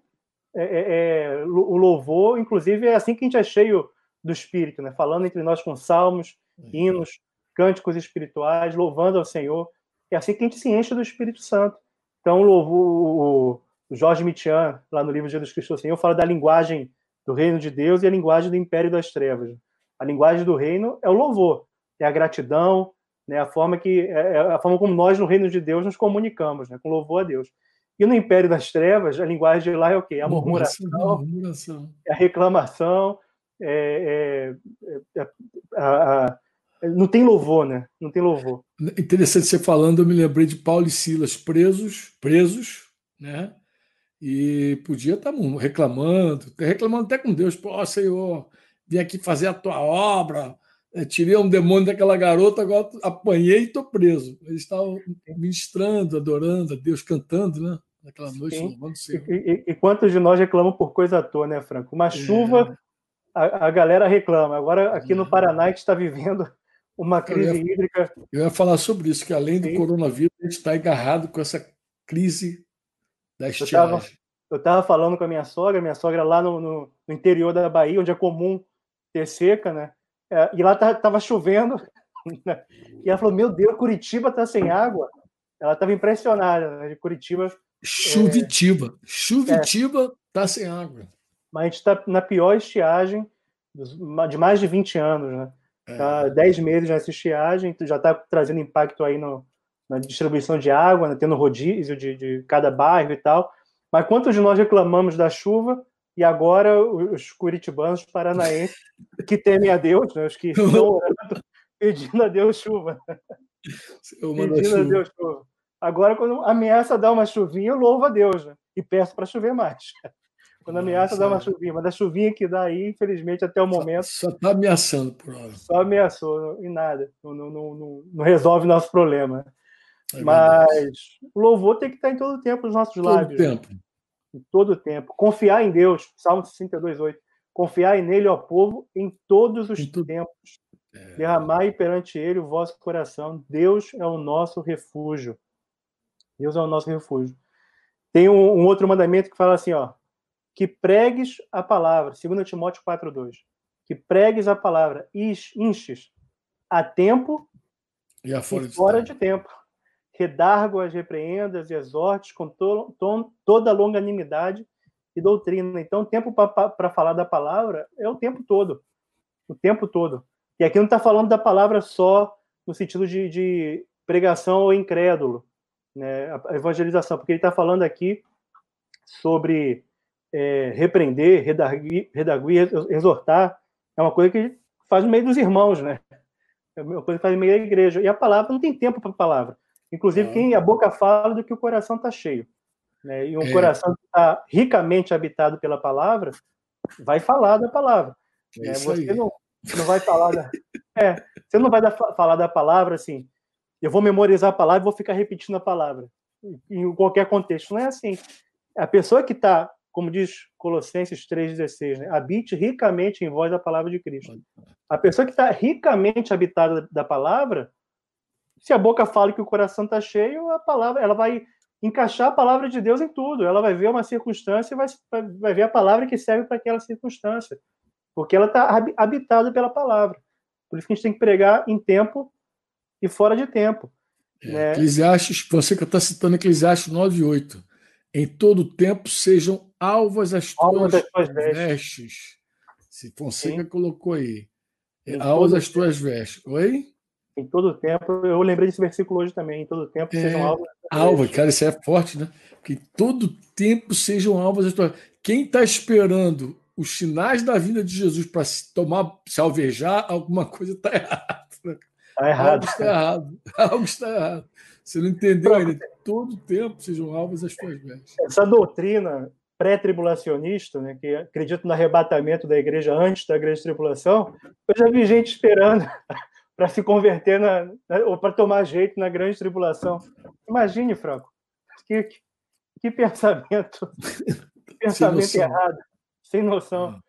C: é, é, é o louvor, inclusive, é assim que a gente é cheio do Espírito, né? Falando entre nós com salmos, hinos, cânticos espirituais, louvando ao Senhor. É assim que a gente se enche do Espírito Santo. Então, o louvor, o Jorge Mitian, lá no livro Jesus Cristo Senhor, fala da linguagem do reino de Deus e a linguagem do império das trevas. A linguagem do reino é o louvor, é a gratidão, né, a forma que é, é a forma como nós no reino de Deus nos comunicamos, né, com louvor a Deus. E no império das trevas, a linguagem de lá é o quê? A murmuração, murmuração. É a reclamação, é, é, é a, a, não tem louvor, né? Não tem louvor.
B: Interessante você falando, eu me lembrei de Paulo e Silas presos, presos, né? e podia estar tá reclamando, reclamando até com Deus, pô, Senhor, vim aqui fazer a tua obra, eh, tirei um demônio daquela garota, agora apanhei e estou preso. Eles estavam ministrando, adorando a Deus, cantando, né? Naquela noite, louvando o.
C: E, e, e, quantos de nós reclamam por coisa à toa, né, Franco? Uma é. chuva, a, a, galera reclama. Agora, aqui é. no Paraná, a gente está vivendo uma crise
B: eu
C: ia, hídrica.
B: Eu ia falar sobre isso, que além do Sim. coronavírus, a gente está agarrado com essa crise da estiagem.
C: Eu estava falando com a minha sogra, minha sogra lá no, no, no, interior da Bahia, onde é comum ter seca, né? É, e lá estava chovendo. Né? E ela falou: Meu Deus, Curitiba está sem água. Ela estava impressionada. Né? Curitiba
B: Chuvitiba. É... Chuvitiba está sem água.
C: Mas a gente está na pior estiagem de mais de 20 anos, né? É. Tá 10 meses nessa estiagem, já está trazendo impacto aí no, na distribuição de água, né? tendo rodízio de, de cada bairro e tal. Mas quantos de nós reclamamos da chuva e agora os curitibanos, paranaenses, que temem a Deus, né? os que estão orando, pedindo a Deus chuva. pedindo a Deus chuva. Agora, quando ameaça dar uma chuvinha, eu louvo a Deus né? e peço para chover mais. Quando ameaça dar uma chuvinha, mas a chuvinha que dá aí, infelizmente, até o momento.
B: Só está ameaçando por hora.
C: Só ameaçou, e nada. Não, não, não, não resolve nosso problema. É mas o louvor tem que estar em todo o tempo nos nossos todo lábios.
B: Todo tempo.
C: Em todo o tempo. Confiar em Deus, Salmo 62, 8. Confiar nele, ó povo, em todos os todo... tempos. É... Derramai perante ele o vosso coração. Deus é o nosso refúgio. Deus é o nosso refúgio. Tem um, um outro mandamento que fala assim, ó, que pregues a palavra, 2 Timóteo 4:2. Que pregues a palavra, inches a tempo
B: e, a fora,
C: e de, fora tempo. de tempo. Redargo as repreendas e exortes com to, to, toda longanimidade e doutrina. Então, tempo para falar da palavra é o tempo todo. O tempo todo. E aqui não está falando da palavra só no sentido de, de pregação ou incrédulo né, a evangelização, porque ele está falando aqui sobre é, repreender, redarguir, redarguir, exortar, é uma coisa que faz no meio dos irmãos, né? É uma coisa que faz no meio da igreja. E a palavra não tem tempo para a palavra. Inclusive, é. quem a boca fala do que o coração está cheio. Né? E um é. coração que está ricamente habitado pela palavra, vai falar da palavra. É né? Você não, não vai falar da... É, você não vai da, falar da palavra assim, eu vou memorizar a palavra e vou ficar repetindo a palavra em qualquer contexto. Não é assim. A pessoa que está, como diz Colossenses 3,16, né? habite ricamente em voz a palavra de Cristo. A pessoa que está ricamente habitada da palavra, se a boca fala que o coração está cheio, a palavra, ela vai encaixar a palavra de Deus em tudo. Ela vai ver uma circunstância e vai, vai ver a palavra que serve para aquela circunstância. Porque ela está habitada pela palavra. Por isso que a gente tem que pregar em tempo e fora de tempo.
B: É, né? Eclesiastes, você que está citando Eclesiastes 9,8. Em todo tempo sejam alvas as tuas, tuas vestes. Se Fonseca Sim. colocou aí. Em alvas as tuas vestes. Oi?
C: Em todo tempo, eu lembrei desse versículo hoje também. Em todo tempo
B: é,
C: sejam alvas.
B: Alva, cara, isso é forte, né? Que em todo tempo sejam tuas. Quem está esperando os sinais da vinda de Jesus para se tomar, se alvejar, alguma coisa está errada. Né?
C: Está errado.
B: Algo está errado. Algo está errado. Você não entendeu ainda. Todo tempo sejam alvos as tuas vestes.
C: Essa doutrina pré-tribulacionista, né, que acredita no arrebatamento da igreja antes da grande tribulação, eu já vi gente esperando para se converter na, na ou para tomar jeito na grande tribulação. Imagine, Franco, que, que, que pensamento, que pensamento sem errado, sem noção. Ah.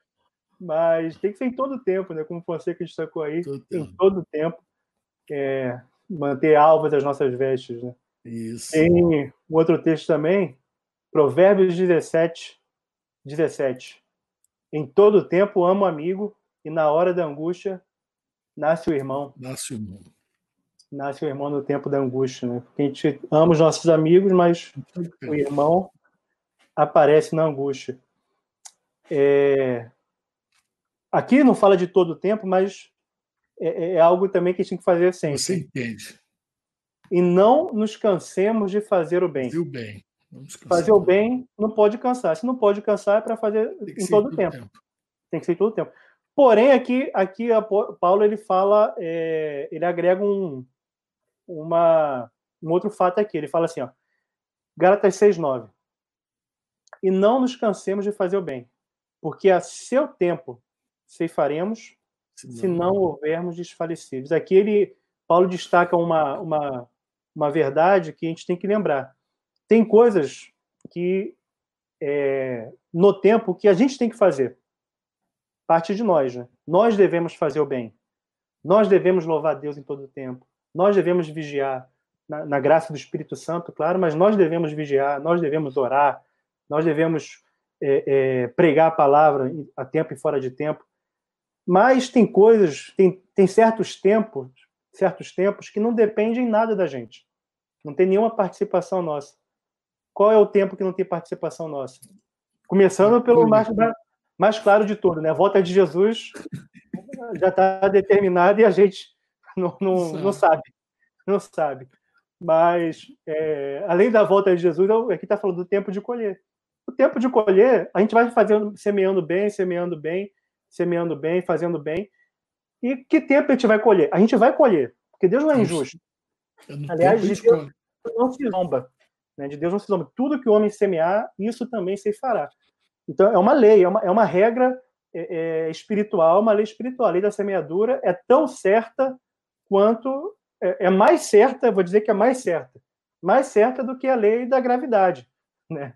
C: Mas tem que ser em todo tempo, né? Como você que destacou aí, todo em tempo. todo tempo é, manter alvas as nossas vestes. Né?
B: Isso.
C: Tem um outro texto também, Provérbios 17, 17. Em todo tempo amo amigo, e na hora da angústia nasce o irmão.
B: Nasce o irmão.
C: Nasce o irmão no tempo da angústia, né? Porque a gente ama os nossos amigos, mas o irmão aparece na angústia. É... Aqui não fala de todo o tempo, mas é, é, é, algo também que a gente tem que fazer sempre.
B: Você entende.
C: E não nos cansemos de fazer o bem.
B: Fazer o bem.
C: Fazer o bem não pode cansar. Se não pode cansar, é para fazer em todo o tempo. tempo. Tem que ser todo o tempo. Porém, aqui, aqui a Paulo ele fala, é, ele agrega um, uma, um outro fato aqui. Ele fala assim, ó, Gálatas 6,9. E não nos cansemos de fazer o bem, porque a seu tempo ceifaremos se não houvermos desfalecidos. Aqui ele, Paulo destaca uma, uma, uma verdade que a gente tem que lembrar. Tem coisas que é, no tempo que a gente tem que fazer. Parte de nós, né? Nós devemos fazer o bem. Nós devemos louvar Deus em todo o tempo. Nós devemos vigiar na, na graça do Espírito Santo, claro, mas nós devemos vigiar, nós devemos orar, nós devemos é, é, pregar a palavra a tempo e fora de tempo. Mas tem coisas, tem, tem certos tempos, certos tempos que não dependem nada da gente. Não tem nenhuma participação nossa. qual é o tempo que não tem participação nossa? Começando pelo mais, mais claro de tudo, né? A volta de Jesus já está determinada e a gente não, não, não sabe. Não sabe. Mas, é, além da volta de Jesus, aqui está falando do tempo de colher. O tempo de colher, a gente vai fazendo, semeando bem, semeando bem, semeando bem, fazendo bem. E que tempo a gente vai colher? A gente vai colher, porque Deus não é injusto. Aliás, de Deus não se zomba. Né? De Deus não se zomba. Tudo que o homem semear, isso também se fará. Então, é uma lei, é uma, é uma regra é, é, espiritual, uma lei espiritual. A lei da semeadura é tão certa quanto. É, é, mais certa, vou dizer que é mais certa. Mais certa do que a lei da gravidade. Né?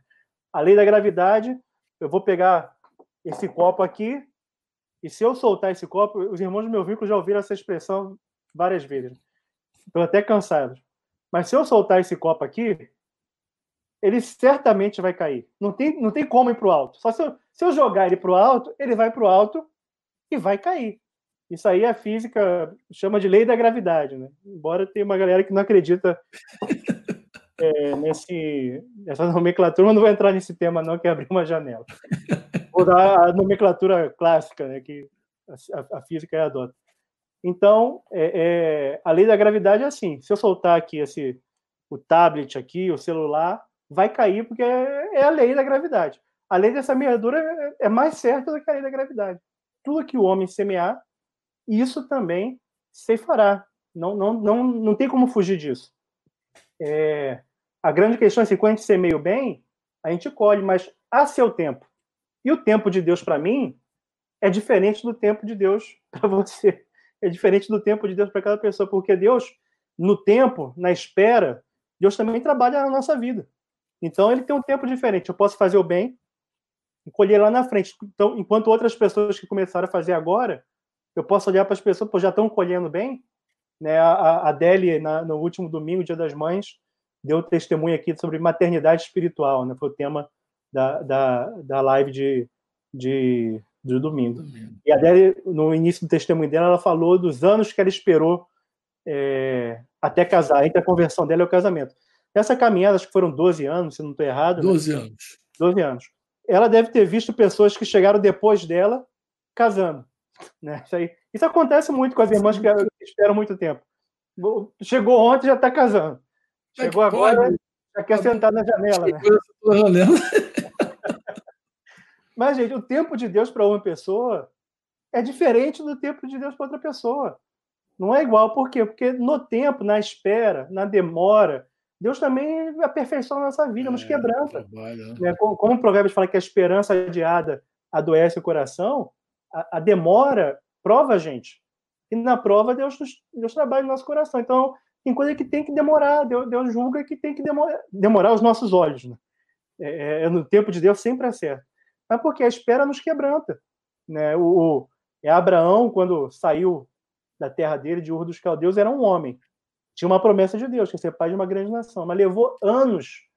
C: A lei da gravidade, eu vou pegar esse copo aqui, e se eu soltar esse copo, os irmãos do meu vínculo já ouviram essa expressão várias vezes. Estou até cansado. Mas se eu soltar esse copo aqui, ele certamente vai cair. Não tem, não tem como ir para o alto. Só se eu, se eu jogar ele para o alto, ele vai para o alto e vai cair. Isso aí a física chama de lei da gravidade, né? Embora tenha uma galera que não acredita é, nesse, nessa nomenclatura, mas não vou entrar nesse tema não, que é abrir uma janela. Vou dar a nomenclatura clássica, né, que a, a física adota. Então, é, é, a lei da gravidade é assim. Se eu soltar aqui esse, o tablet aqui, o celular, vai cair porque é, a lei da gravidade. A lei dessa meadura é, mais certa do que a lei da gravidade. Tudo que o homem semear, isso também se fará. Não, não, não, não tem como fugir disso. É, a grande questão é se quando a gente semeia bem, a gente colhe, mas a seu tempo. E o tempo de Deus para mim é diferente do tempo de Deus para você. É diferente do tempo de Deus para cada pessoa, porque Deus, no tempo, na espera, Deus também trabalha na nossa vida. Então ele tem um tempo diferente. Eu posso fazer o bem e colher lá na frente. Então, enquanto outras pessoas que começaram a fazer agora, eu posso olhar para as pessoas que já estão colhendo bem. Né? A, a na, no último domingo, Dia das Mães, deu testemunho aqui sobre maternidade espiritual. Né? Foi o tema da, da, da live de, de, de domingo. E a Adélia, no início do testemunho dela, ela falou dos anos que ela esperou é, até casar, entre a conversão dela e o casamento. Essa caminhada, acho que foram 12 anos, se não estou errado.
B: 12 né? anos.
C: 12 anos. Ela deve ter visto pessoas que chegaram depois dela casando. Né? Isso, aí, isso acontece muito com as irmãs que esperam muito tempo. Chegou ontem já está casando. Chegou agora, pode? já quer sentar na janela. Né? Mas, gente, o tempo de Deus para uma pessoa é diferente do tempo de Deus para outra pessoa. Não é igual. Por quê? Porque no tempo, na espera, na demora, Deus também aperfeiçoa a nossa vida, é, nos quebranta. Trabalho, né? Como, como o provérbio fala que a esperança adiada adoece o coração, a, a, demora prova a gente. E na prova, Deus, Deus trabalha no nosso coração. Então, tem coisa que tem que demorar. Deus, Deus julga que tem que demorar, demorar os nossos olhos. Né? É, é no tempo de Deus sempre é certo. Mas porque a espera nos quebranta. Né? O, o é Abraão, quando saiu da terra dele, de Ur dos Caldeus, era um homem tinha uma promessa de Deus, que ia ser pai de uma grande nação, mas levou anos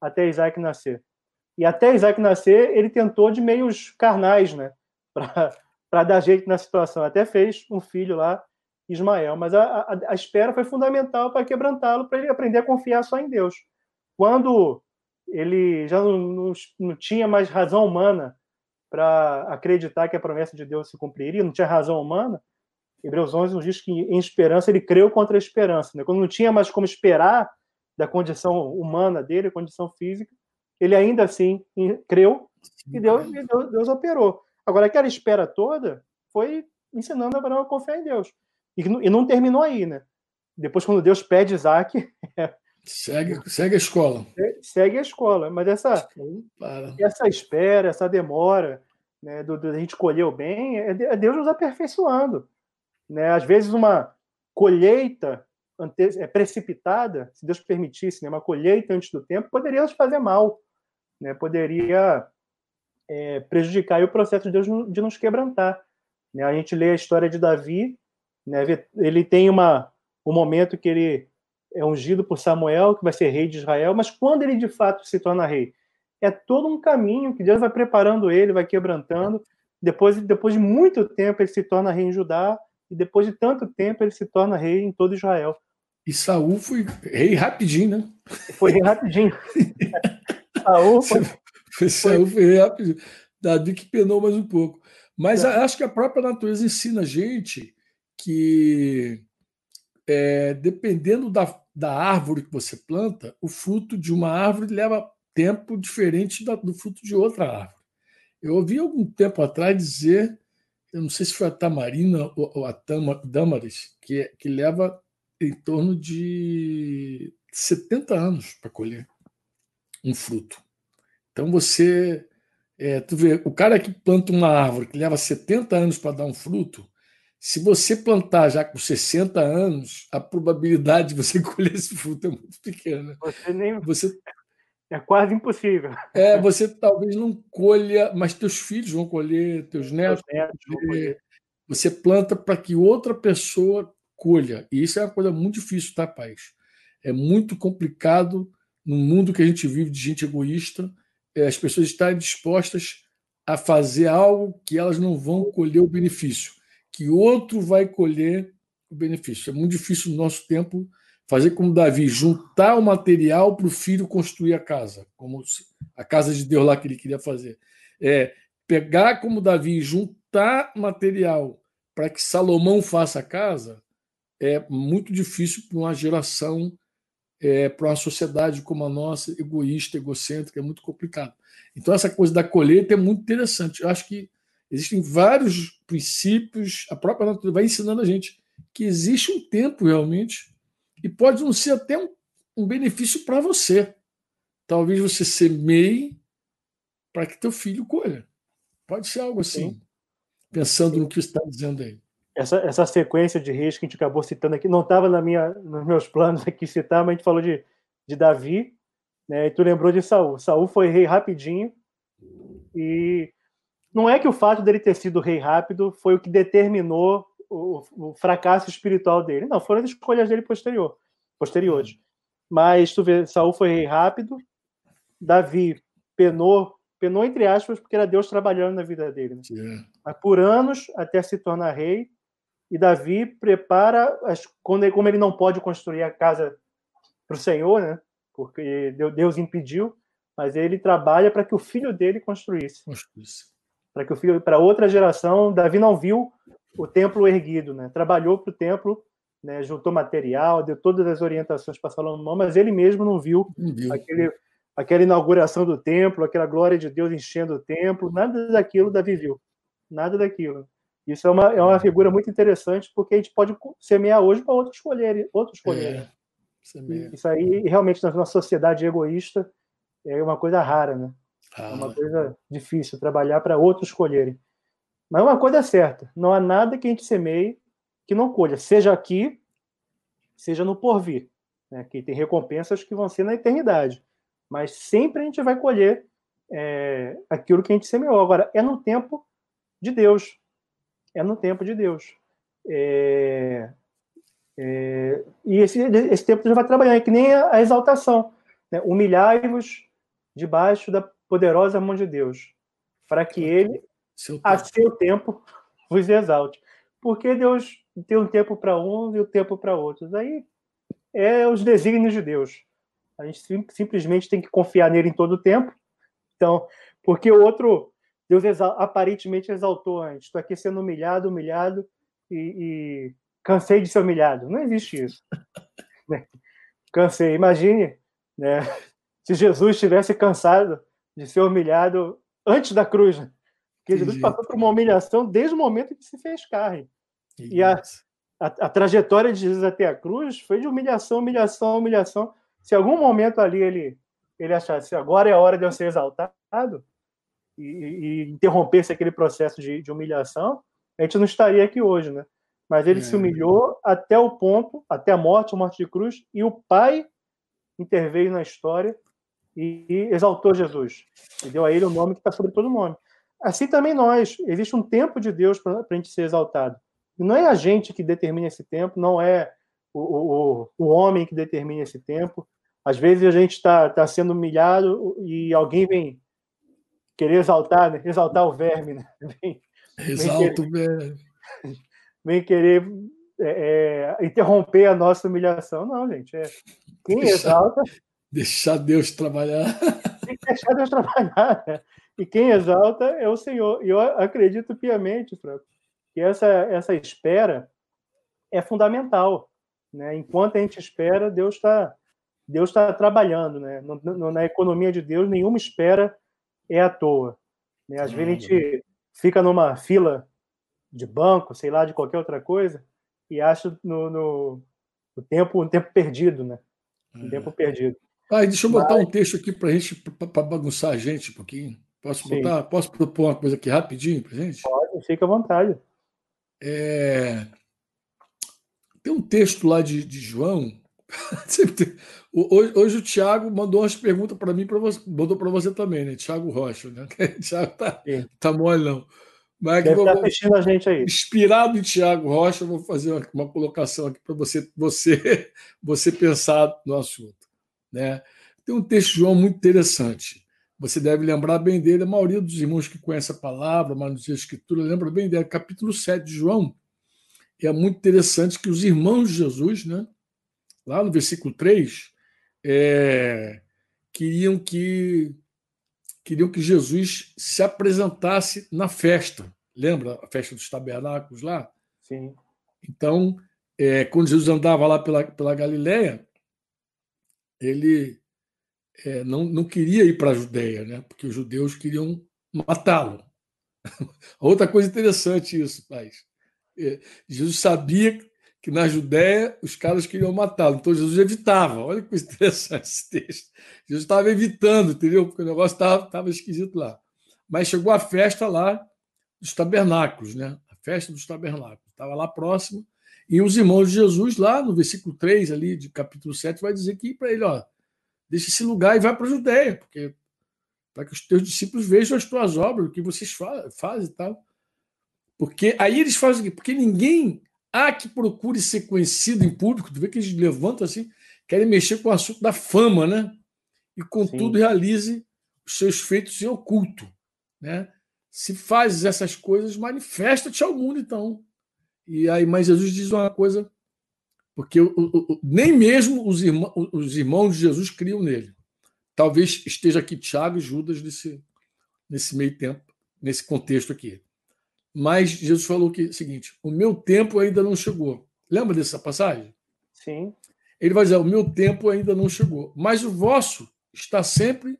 C: até Isaac nascer. E até Isaac nascer, ele tentou de meios carnais, né? Para dar jeito na situação. Até fez um filho lá, Ismael. Mas a, a, a espera foi fundamental para quebrantá-lo, para ele aprender a confiar só em Deus. Quando ele já não, não, não tinha mais razão humana para acreditar que a promessa de Deus se cumpriria, não tinha razão humana, Hebreus 11 nos diz que em esperança ele creu contra a esperança. Né? Quando não tinha mais como esperar da condição humana dele, condição física, ele ainda assim creu e Deus, e Deus, Deus, operou. Agora, aquela espera toda foi ensinando Abraão a confiar em Deus. E, e não terminou aí, né? Depois, quando Deus pede Isaac.
B: segue, segue a escola.
C: Segue a escola. Mas essa, essa espera, essa demora, né, do, do, a gente colher o bem, é, é Deus nos aperfeiçoando. Né? Às vezes, uma colheita é precipitada, se Deus permitisse, né? uma colheita antes do tempo, poderia nos fazer mal, né? poderia é, prejudicar o processo de Deus de nos quebrantar. Né? A gente lê a história de Davi, né? ele tem uma, um momento que ele é ungido por Samuel, que vai ser rei de Israel, mas quando ele de fato se torna rei? É todo um caminho que Deus vai preparando ele, vai quebrantando. Depois, depois de muito tempo, ele se torna rei em Judá, e depois de tanto tempo ele se torna rei em todo Israel.
B: E Saul foi rei rapidinho, né?
C: Foi rei rapidinho.
B: Saúl foi, Saúl foi rápido. Davi que penou mais um pouco. Mas é. acho que a própria natureza ensina a gente que, é, dependendo da, da árvore que você planta, o fruto de uma árvore leva tempo diferente da, do fruto de outra árvore. Eu ouvi algum tempo atrás dizer, eu não sei se foi a tamarina ou a damaris, que, que leva em torno de 70 anos para colher um fruto. Então você, é, tu vê, o cara que planta uma árvore que leva 70 anos para dar um fruto, se você plantar já com 60 anos, a probabilidade de você colher esse fruto é muito pequena.
C: Você nem você é quase impossível.
B: É, você talvez não colha, mas teus filhos vão colher, teus netos, netos vão colher. Você planta para que outra pessoa colha. E isso é uma coisa muito difícil, tá, pais? É muito complicado no mundo que a gente vive de gente egoísta, é, as pessoas estarem dispostas a fazer algo que elas não vão colher o benefício, que outro vai colher o benefício. É muito difícil no nosso tempo fazer como Davi, juntar o material para o filho construir a casa, como a casa de Deus lá que ele queria fazer. É pegar como Davi, juntar material para que Salomão faça a casa, é muito difícil para uma geração, é, para uma sociedade como a nossa, egoísta, egocêntrica, é muito complicado. Então, essa coisa da colheita é muito interessante. Eu acho que existem vários princípios, a própria natureza vai ensinando a gente que existe um tempo realmente, e pode não ser até um, um benefício para você. Talvez você semeie para que teu filho colha. Pode ser algo assim, Sim. pensando Sim. no que você está dizendo aí
C: essa, essa sequência de reis que a gente acabou citando aqui, não estava na minha, nos meus planos aqui citar, mas a gente falou de, de Davi, né, e tu lembrou de Saul. Saul foi rei rapidinho, e não é que o fato dele ter sido rei rápido foi o que determinou o, o fracasso espiritual dele. Não, foram as escolhas dele posterior, posteriores. Mas tu vê, Saul foi rei rápido, Davi penou penou entre aspas porque era Deus trabalhando na vida dele. Né? Mas por anos até se tornar rei e Davi prepara, as, quando ele, como ele não pode construir a casa para o Senhor, né? porque Deus impediu, mas ele trabalha para que o filho dele construísse. Para que o filho, para outra geração, Davi não viu o templo erguido, né? Trabalhou para o templo, né? Juntou material, deu todas as orientações para Salomão, mas ele mesmo não viu, não viu. aquele aquela inauguração do templo, aquela glória de Deus enchendo o templo, nada daquilo Davi viu. Nada daquilo. Isso é uma, é uma figura muito interessante, porque a gente pode semear hoje para outros escolherem. Outros escolherem. É, isso aí, realmente, na nossa sociedade egoísta, é uma coisa rara, né? Ah. É uma coisa difícil, trabalhar para outros escolherem. Mas uma coisa é certa: não há nada que a gente semeie que não colha, seja aqui, seja no porvir. Né? Que tem recompensas que vão ser na eternidade. Mas sempre a gente vai colher é, aquilo que a gente semeou. Agora, é no tempo de Deus é no tempo de Deus. É, é, e esse, esse tempo Deus vai trabalhar, é que nem a, a exaltação. Né? Humilhai-vos debaixo da poderosa mão de Deus, para que ele, seu a seu tempo, vos exalte. Porque Deus tem um tempo para uns e um tempo para outros. Aí é os desígnios de Deus. A gente sim, simplesmente tem que confiar nele em todo o tempo. Então, porque o outro Deus exal, aparentemente exaltou antes. Estou aqui sendo humilhado, humilhado e, e, cansei de ser humilhado. Não existe isso. Né? Cansei. Imagine né, se Jesus estivesse cansado de ser humilhado antes da cruz. Porque Jesus passou por uma humilhação desde o momento que se fez carne. E a, a, a, trajetória de Jesus até a cruz foi de humilhação, humilhação, humilhação. Se algum momento ali ele, ele achasse agora é a hora de eu ser exaltado, e, e interrompesse aquele processo de, de, humilhação, a gente não estaria aqui hoje, né? Mas ele é. se humilhou até o ponto, até a morte, a morte de cruz, e o Pai interveio na história e, e exaltou Jesus. E deu a ele o nome que está sobre todo nome. Assim também nós. Existe um tempo de Deus para a gente ser exaltado. E não é a gente que determina esse tempo, não é o, o, o homem que determina esse tempo. Às vezes a gente está tá sendo humilhado e alguém vem querer exaltar, né? exaltar o verme, né? Vem,
B: Exalta o verme.
C: Vem querer é, é, interromper a nossa humilhação. Não, gente. É, quem deixar, exalta.
B: Deixar Deus trabalhar.
C: deixar Deus trabalhar. Né? E quem exalta é o Senhor. E eu acredito piamente, Franco, que essa, essa espera é fundamental. Né? Enquanto a gente espera, Deus está Deus está trabalhando. Né? No, na economia de Deus, nenhuma espera é à toa. Né? Às vezes a gente fica numa fila de banco, sei lá, de qualquer outra coisa, e acha no, no, no tempo, um tempo perdido, né? Um é. tempo perdido.
B: Ah, deixa eu botar Mas... um texto aqui para gente, para bagunçar a gente um pouquinho. Posso botar? Posso propor uma coisa aqui rapidinho para gente?
C: Pode, fica à vontade.
B: É... Tem um texto lá de, de João. hoje, hoje, o Thiago mandou umas perguntas para mim, para você, mandou para você também, né? Thiago Rocha, né? O Thiago tá, tá mole, não.
C: Mas Deve estar assistindo a gente aí.
B: Inspirado em Thiago Rocha, vou fazer uma, uma colocação aqui para você, você, você pensar no assunto. Né? Tem um texto de João muito interessante. Você deve lembrar bem dele. A maioria dos irmãos que conhece a palavra, mas a escritura, lembra bem dele. Capítulo 7 de João. É muito interessante que os irmãos de Jesus, né, lá no versículo 3, é, queriam que queriam que Jesus se apresentasse na festa. Lembra a festa dos tabernáculos lá?
C: Sim.
B: Então, é, quando Jesus andava lá pela, pela Galiléia, ele é, não, não queria ir para a Judéia, né? porque os judeus queriam matá-lo. Outra coisa interessante isso, Paz. É, Jesus sabia que na Judéia os caras queriam matá-lo, então Jesus evitava. Olha que interessante esse texto. Jesus estava evitando, entendeu? Porque o negócio estava esquisito lá. Mas chegou a festa lá dos tabernáculos, né? A festa dos tabernáculos. Estava lá próximo. E os irmãos de Jesus, lá no versículo 3 ali, de capítulo 7, vai dizer que para ele, ó, deixa esse lugar e vai para a Judéia, porque para que os teus discípulos vejam as tuas obras, o que vocês fazem e tal. Porque aí eles fazem o quê? Porque ninguém há que procure ser conhecido em público. Tu vê que eles levantam assim, querem mexer com o assunto da fama, né? E, contudo, Sim. realize os seus feitos em oculto. Né? Se fazes essas coisas, manifesta-te ao mundo, então. E aí, mas Jesus diz uma coisa, porque o, o, nem mesmo os, irmão, os irmãos de Jesus criam nele. Talvez esteja aqui Tiago e Judas nesse, nesse meio tempo, nesse contexto aqui. Mas Jesus falou que é o seguinte: o meu tempo ainda não chegou. Lembra dessa passagem?
C: Sim.
B: Ele vai dizer: o meu tempo ainda não chegou, mas o vosso está sempre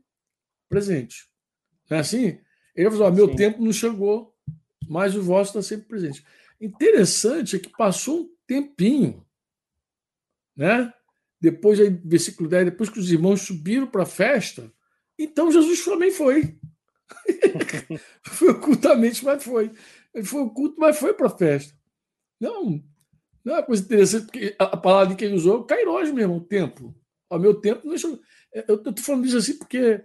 B: presente. Não é assim? Ele vai dizer: o meu Sim. tempo não chegou, mas o vosso está sempre presente. Interessante é que passou um tempinho, né? Depois, aí, versículo 10, depois que os irmãos subiram para a festa, então Jesus também foi. foi ocultamente, mas foi. Ele foi oculto, mas foi para a festa. Não, não é uma coisa interessante, porque a, palavra que ele usou é Kairos mesmo, o tempo. O meu tempo deixa. É, eu estou falando isso assim porque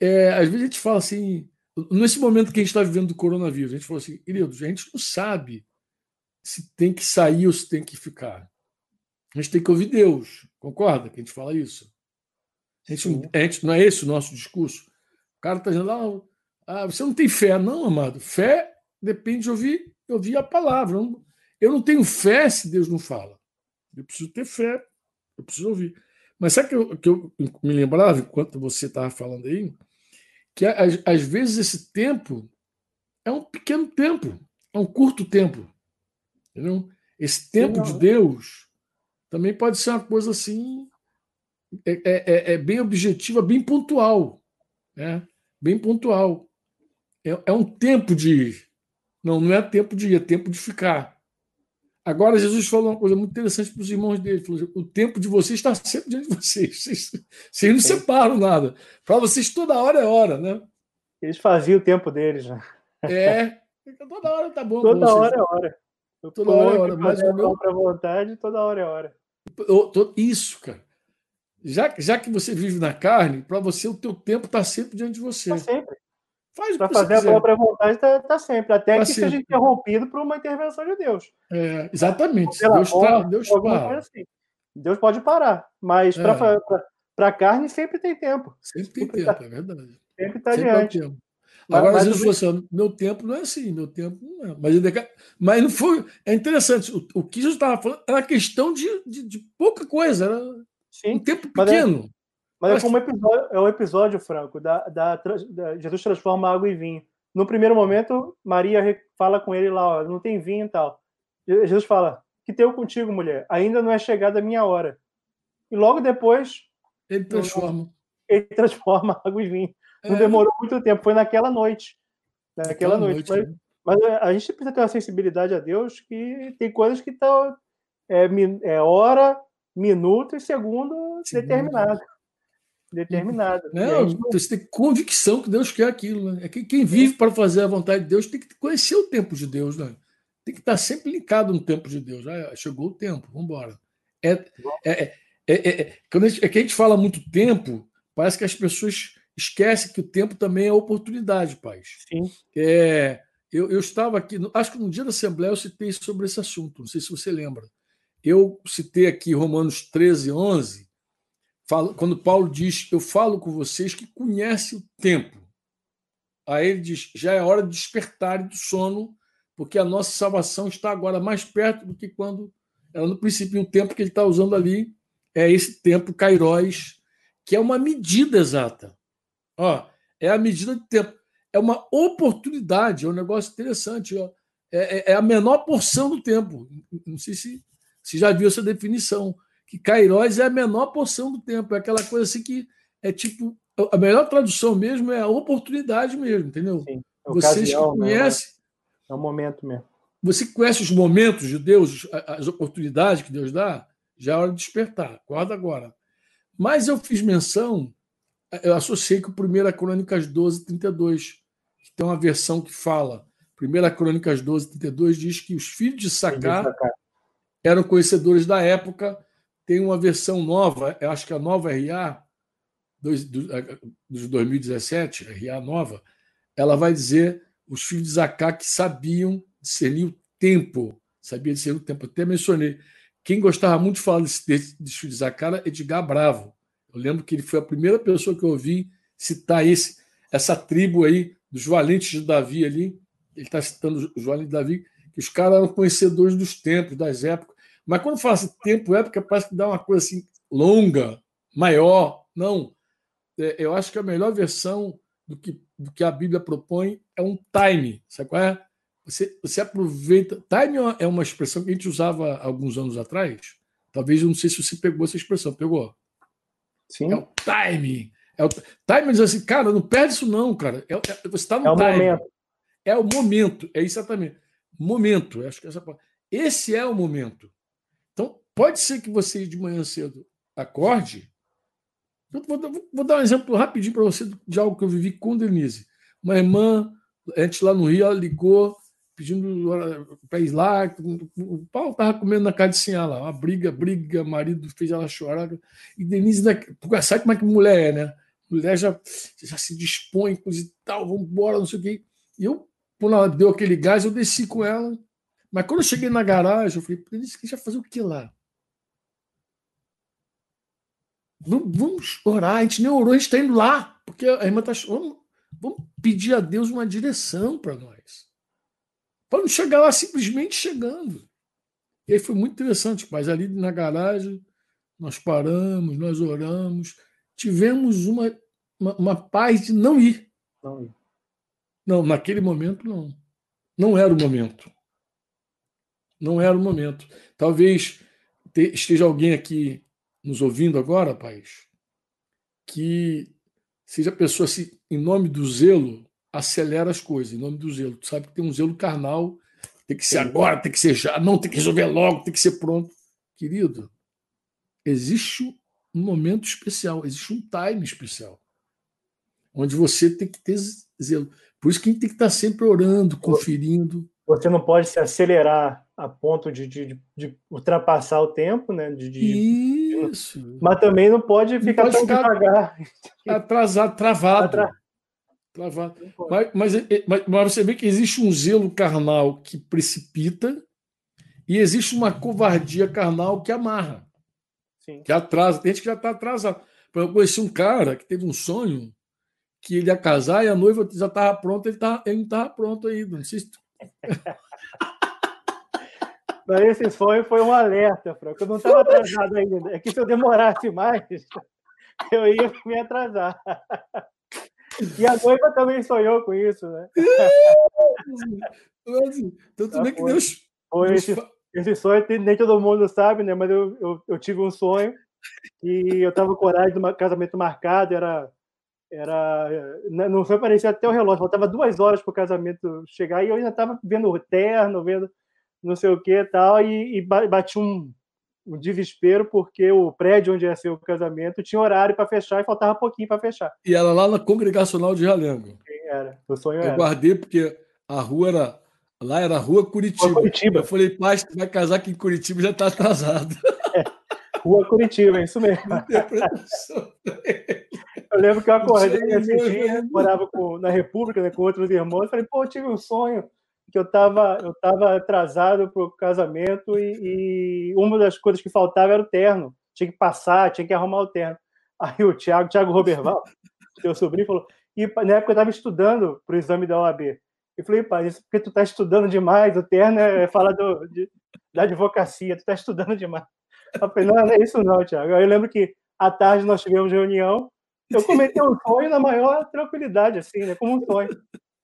B: é, às vezes a gente fala assim, nesse momento que a gente está vivendo do coronavírus, a gente fala assim, queridos, a gente não sabe se tem que sair ou se tem que ficar. A gente tem que ouvir Deus, concorda que a gente fala isso? A gente, a gente, não é esse o nosso discurso? O cara está dizendo, ah, ah, você não tem fé. Não, amado. Fé depende de ouvir, ouvir a palavra. Eu não tenho fé se Deus não fala. Eu preciso ter fé, eu preciso ouvir. Mas sabe que eu, que eu me lembrava, enquanto você estava falando aí, que às, vezes esse tempo é um pequeno tempo, é um curto tempo. Entendeu? Esse tempo de Deus também pode ser uma coisa assim, é, é, é, é bem objetiva, bem pontual. Né? Bem pontual. É, é um tempo de ir. Não, não é tempo de ir, é tempo de ficar. Agora, Jesus falou uma coisa muito interessante para os irmãos dele. Falou, o tempo de vocês está sempre diante de vocês. Vocês, vocês não separam nada. Para vocês, toda hora é hora, né?
C: Eles faziam o tempo deles. Né?
B: É, toda hora tá bom.
C: Toda hora é hora.
B: Toda hora é hora. Mas
C: o meu... para vontade, toda hora é hora.
B: Isso, cara. Já, já que você vive na carne, para você o teu tempo está sempre diante de você.
C: Está sempre. Faz para fazer a própria vontade está tá sempre, até tá que sempre. seja interrompido por uma intervenção de Deus.
B: É, exatamente. Deus, tá, Deus, para.
C: Assim. Deus pode parar, mas é. para a carne sempre tem tempo.
B: Sempre tem tempo, é verdade.
C: Sempre está adiante.
B: Agora, às vezes, você assim, meu tempo não é assim, meu tempo não é. Mas, mas não foi. É interessante, o, o que Jesus estava falando era questão de, de, de pouca coisa, era Sim, um tempo é pequeno.
C: Mas é como episódio, é o episódio, Franco, da, da, da, Jesus transforma água em vinho. No primeiro momento, Maria fala com ele lá, ó, não tem vinho e tal. Jesus fala, que teu contigo, mulher, ainda não é chegada a minha hora. E logo depois...
B: Ele transforma.
C: Ele transforma água em vinho. Não é. demorou muito tempo, foi naquela noite. Naquela noite. noite. Mas, mas a gente precisa ter uma sensibilidade a Deus que tem coisas que estão é, é hora, minuto e segundo, segundo. determinado. Determinado.
B: Não, gente... você tem convicção que Deus quer aquilo. Né? É que quem vive para fazer a vontade de Deus tem que conhecer o tempo de Deus. Né? Tem que estar sempre ligado no tempo de Deus. Ah, chegou o tempo, vamos embora. É, é, é, é, quando a gente, é que a gente fala muito tempo, parece que as pessoas esquecem que o tempo também é oportunidade, paz.
C: Sim.
B: É, eu, eu estava aqui, acho que no dia da Assembleia eu citei sobre esse assunto, não sei se você lembra. Eu citei aqui Romanos 13, 11, falo, quando Paulo diz: Eu falo com vocês que conhecem o tempo. Aí ele diz: Já é hora de despertar do sono, porque a nossa salvação está agora mais perto do que quando era no princípio. O tempo que ele está usando ali é esse tempo, Cairóis, que é uma medida exata. Ó, é a medida de tempo é uma oportunidade, é um negócio interessante. Ó. É, é, é, a menor porção do tempo. Não sei se, se já viu essa definição. Que Kairos é a menor porção do tempo. É aquela coisa assim que é tipo. A melhor tradução mesmo é a oportunidade mesmo, entendeu? Sim,
C: é Vocês que
B: né? conhecem.
C: É o momento mesmo.
B: Você conhece os momentos de Deus, as oportunidades que Deus dá? Já é hora de despertar. Acorda agora. Mas eu fiz menção, eu associei com 1 Crônicas 12, 32 tem uma versão que fala, 1 Crônicas 12, 32, diz que os filhos de Sacá eram conhecedores da época. Tem uma versão nova, eu acho que a nova RA, dos, dos 2017, RA nova, ela vai dizer os filhos de Zacá que sabiam discernir o tempo, sabia discernir o tempo. Até mencionei. Quem gostava muito de falar desse, desse, desse filho de Zacá era Edgar Bravo. Eu lembro que ele foi a primeira pessoa que eu ouvi citar esse, essa tribo aí dos valentes de Davi ali, ele está citando os valentes de Davi, que os caras eram conhecedores dos tempos, das épocas. Mas quando fala assim, tempo, época, parece que dá uma coisa assim longa, maior. Não. É, eu acho que a melhor versão do que, do que a Bíblia propõe é um time. Sabe qual é? Você, você aproveita. Time é uma expressão que a gente usava alguns anos atrás. Talvez, eu não sei se você pegou essa expressão. Pegou?
C: Sim.
B: É o time. É o time diz assim, cara, não perde isso não, cara. É, é, você está no
C: é o
B: time.
C: Momento.
B: É o momento, é exatamente. Momento, acho que essa Esse é o momento. Então, pode ser que você de manhã cedo acorde. Eu vou, vou dar um exemplo rapidinho para você de algo que eu vivi com Denise. Uma irmã, antes lá no Rio, ela ligou pedindo para ir lá. O Paulo estava comendo na casa de Sinhá lá, uma briga, briga, marido fez ela chorar. E Denise, sabe como é que mulher é, né? mulher já, já se dispõe, coisa e tal, vamos embora, não sei o quê. E eu, quando ela deu aquele gás, eu desci com ela. Mas quando eu cheguei na garagem, eu falei, Denise, que já fazer o que lá? Vamos orar, a gente nem orou, a gente está indo lá, porque a irmã está vamos, vamos pedir a Deus uma direção para nós. Para não chegar lá simplesmente chegando. E aí foi muito interessante, mas ali na garagem, nós paramos, nós oramos, tivemos uma, uma, uma paz de não ir.
C: Não ir.
B: Não, naquele momento não. Não era o momento. Não era o momento. Talvez esteja alguém aqui nos ouvindo agora, paz, que seja a pessoa assim, em nome do zelo, acelera as coisas em nome do zelo. Tu sabe que tem um zelo carnal, tem que ser agora, tem que ser já, não, tem que resolver logo, tem que ser pronto. Querido, existe um momento especial, existe um time especial, onde você tem que ter zelo. Por isso que a gente tem que estar sempre orando, conferindo.
C: Você não pode se acelerar a ponto de, de, de ultrapassar o tempo, né? De,
B: de, isso.
C: Mas também não pode ficar não pode tão ficar devagar.
B: Atrasado, travado. Atra... Travado. Mas, mas, mas, mas, você vê que existe um zelo carnal que precipita e existe uma covardia carnal que amarra.
C: Sim.
B: Que atrasa. Tem gente que já está atrasado. Eu conheci um cara que teve um sonho que ele ia casar e a noiva já estava pronta, ele, tava, ele não estava pronto ainda. Não sei se...
C: Mas esse sonho foi um alerta, Franco. Eu não estava atrasado ainda. É que se eu demorasse mais, eu ia me atrasar. E a noiva também sonhou com isso, né?
B: então, tudo bem que Deus.
C: Foi esse, esse, sonho nem todo mundo sabe, né? Mas eu, eu, eu tive um sonho e eu estava com horário de um casamento marcado, era. Era, né, não foi parecia até o relógio, faltava duas horas para o casamento chegar e eu ainda estava vendo o terno, vendo não sei o que e tal, e, e bati um, um desespero porque o prédio onde ia ser o casamento tinha horário para fechar e faltava pouquinho para fechar.
B: E era lá na Congregacional de Realengo.
C: Sim, era. O sonho
B: Eu
C: era.
B: guardei porque a rua era lá era a Rua Curitiba. Curitiba. Eu falei, pai, tu vai casar aqui em Curitiba já está atrasado.
C: É. Rua Curitiba, é isso mesmo. eu lembro que eu acordei nesse dia, morava com, na República né, com outros irmãos, falei, pô, eu tive um sonho que eu estava eu tava atrasado para o casamento e, e, uma das coisas que faltava era o terno. Tinha que passar, tinha que arrumar o terno. Aí o Thiago, Thiago Roberval, seu sobrinho, falou. E na época eu estava estudando para o exame da OAB. Eu falei, pai, isso porque tu está estudando demais, o terno é fala do, de, da advocacia, tu está estudando demais. Eu falei, não, não é isso não, Thiago. Aí eu lembro que à tarde nós tivemos reunião, eu comentei um sonho na maior tranquilidade, assim, né? Como um sonho.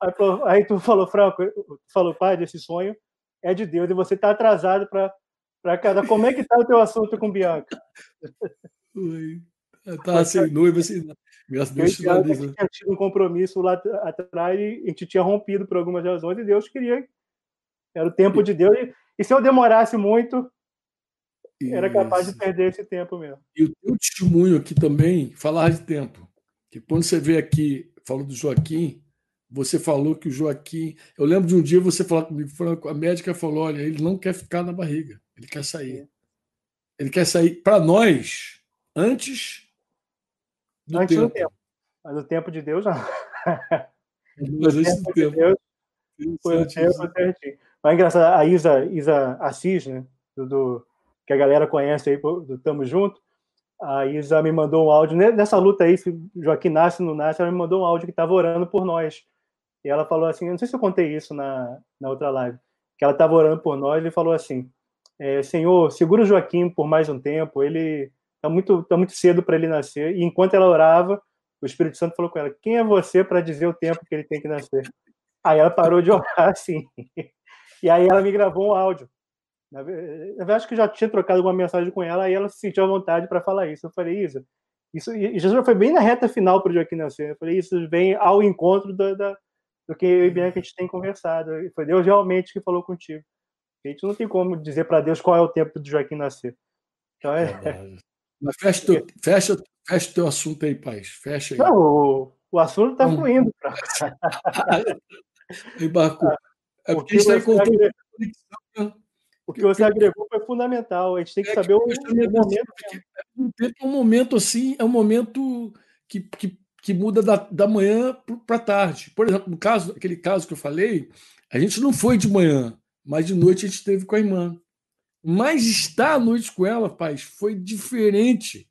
C: Aí, aí, tu falou, Franco, tu falou, pai, desse sonho é de Deus e você está atrasado para cada. Como é que está o teu assunto com Bianca?
B: Oi. Tá sem noiva, assim. Graças a Deus.
C: Eu né? tinha tido um compromisso lá atrás e a gente tinha rompido por algumas razões e Deus queria. Era o tempo de Deus. E, e se eu demorasse muito, era capaz de perder esse tempo mesmo.
B: E o teu testemunho aqui também, falar de tempo. Que quando você vê aqui, falou do Joaquim, você falou que o Joaquim. Eu lembro de um dia você falar comigo, Franco, a médica falou: olha, ele não quer ficar na barriga, ele quer sair. Ele quer sair para nós antes
C: do antes tempo. do tempo. Mas o tempo de Deus não.
B: Mas do tempo. De Deus,
C: foi o tempo certinho. Mas é engraçado, a Isa, Isa Assis, né? Do, do, que a galera conhece aí do Tamo Junto, a Isa me mandou um áudio. Nessa luta aí, se Joaquim nasce ou não nasce, ela me mandou um áudio que estava orando por nós. E ela falou assim: não sei se eu contei isso na, na outra live, que ela estava orando por nós e falou assim: é, Senhor, segura o Joaquim por mais um tempo, ele está muito, tá muito cedo para ele nascer. E enquanto ela orava, o Espírito Santo falou com ela: Quem é você para dizer o tempo que ele tem que nascer? Aí ela parou de orar assim. E aí ela me gravou um áudio. Eu acho que já tinha trocado uma mensagem com ela, e ela se sentiu à vontade para falar isso. Eu falei, Isa, isso, e Jesus foi bem na reta final para o Joaquim nascer. Eu falei, isso vem ao encontro da, da, do que eu e Bianca a gente tem conversado. E foi Deus realmente que falou contigo. A gente não tem como dizer para Deus qual é o tempo do Joaquim nascer. Então é.
B: Mas fecha teu, fecha, fecha teu assunto aí, paz. Fecha aí.
C: Não, o, o assunto está fluindo. Pra...
B: Embarcou. É porque a gente está encontrando
C: o que você agregou foi fundamental. A gente tem que é saber o, o momento.
B: É um momento assim, é um momento que, que, que muda da, da manhã para tarde. Por exemplo, no caso, aquele caso que eu falei, a gente não foi de manhã, mas de noite a gente esteve com a irmã. Mas estar à noite com ela, paz, foi diferente.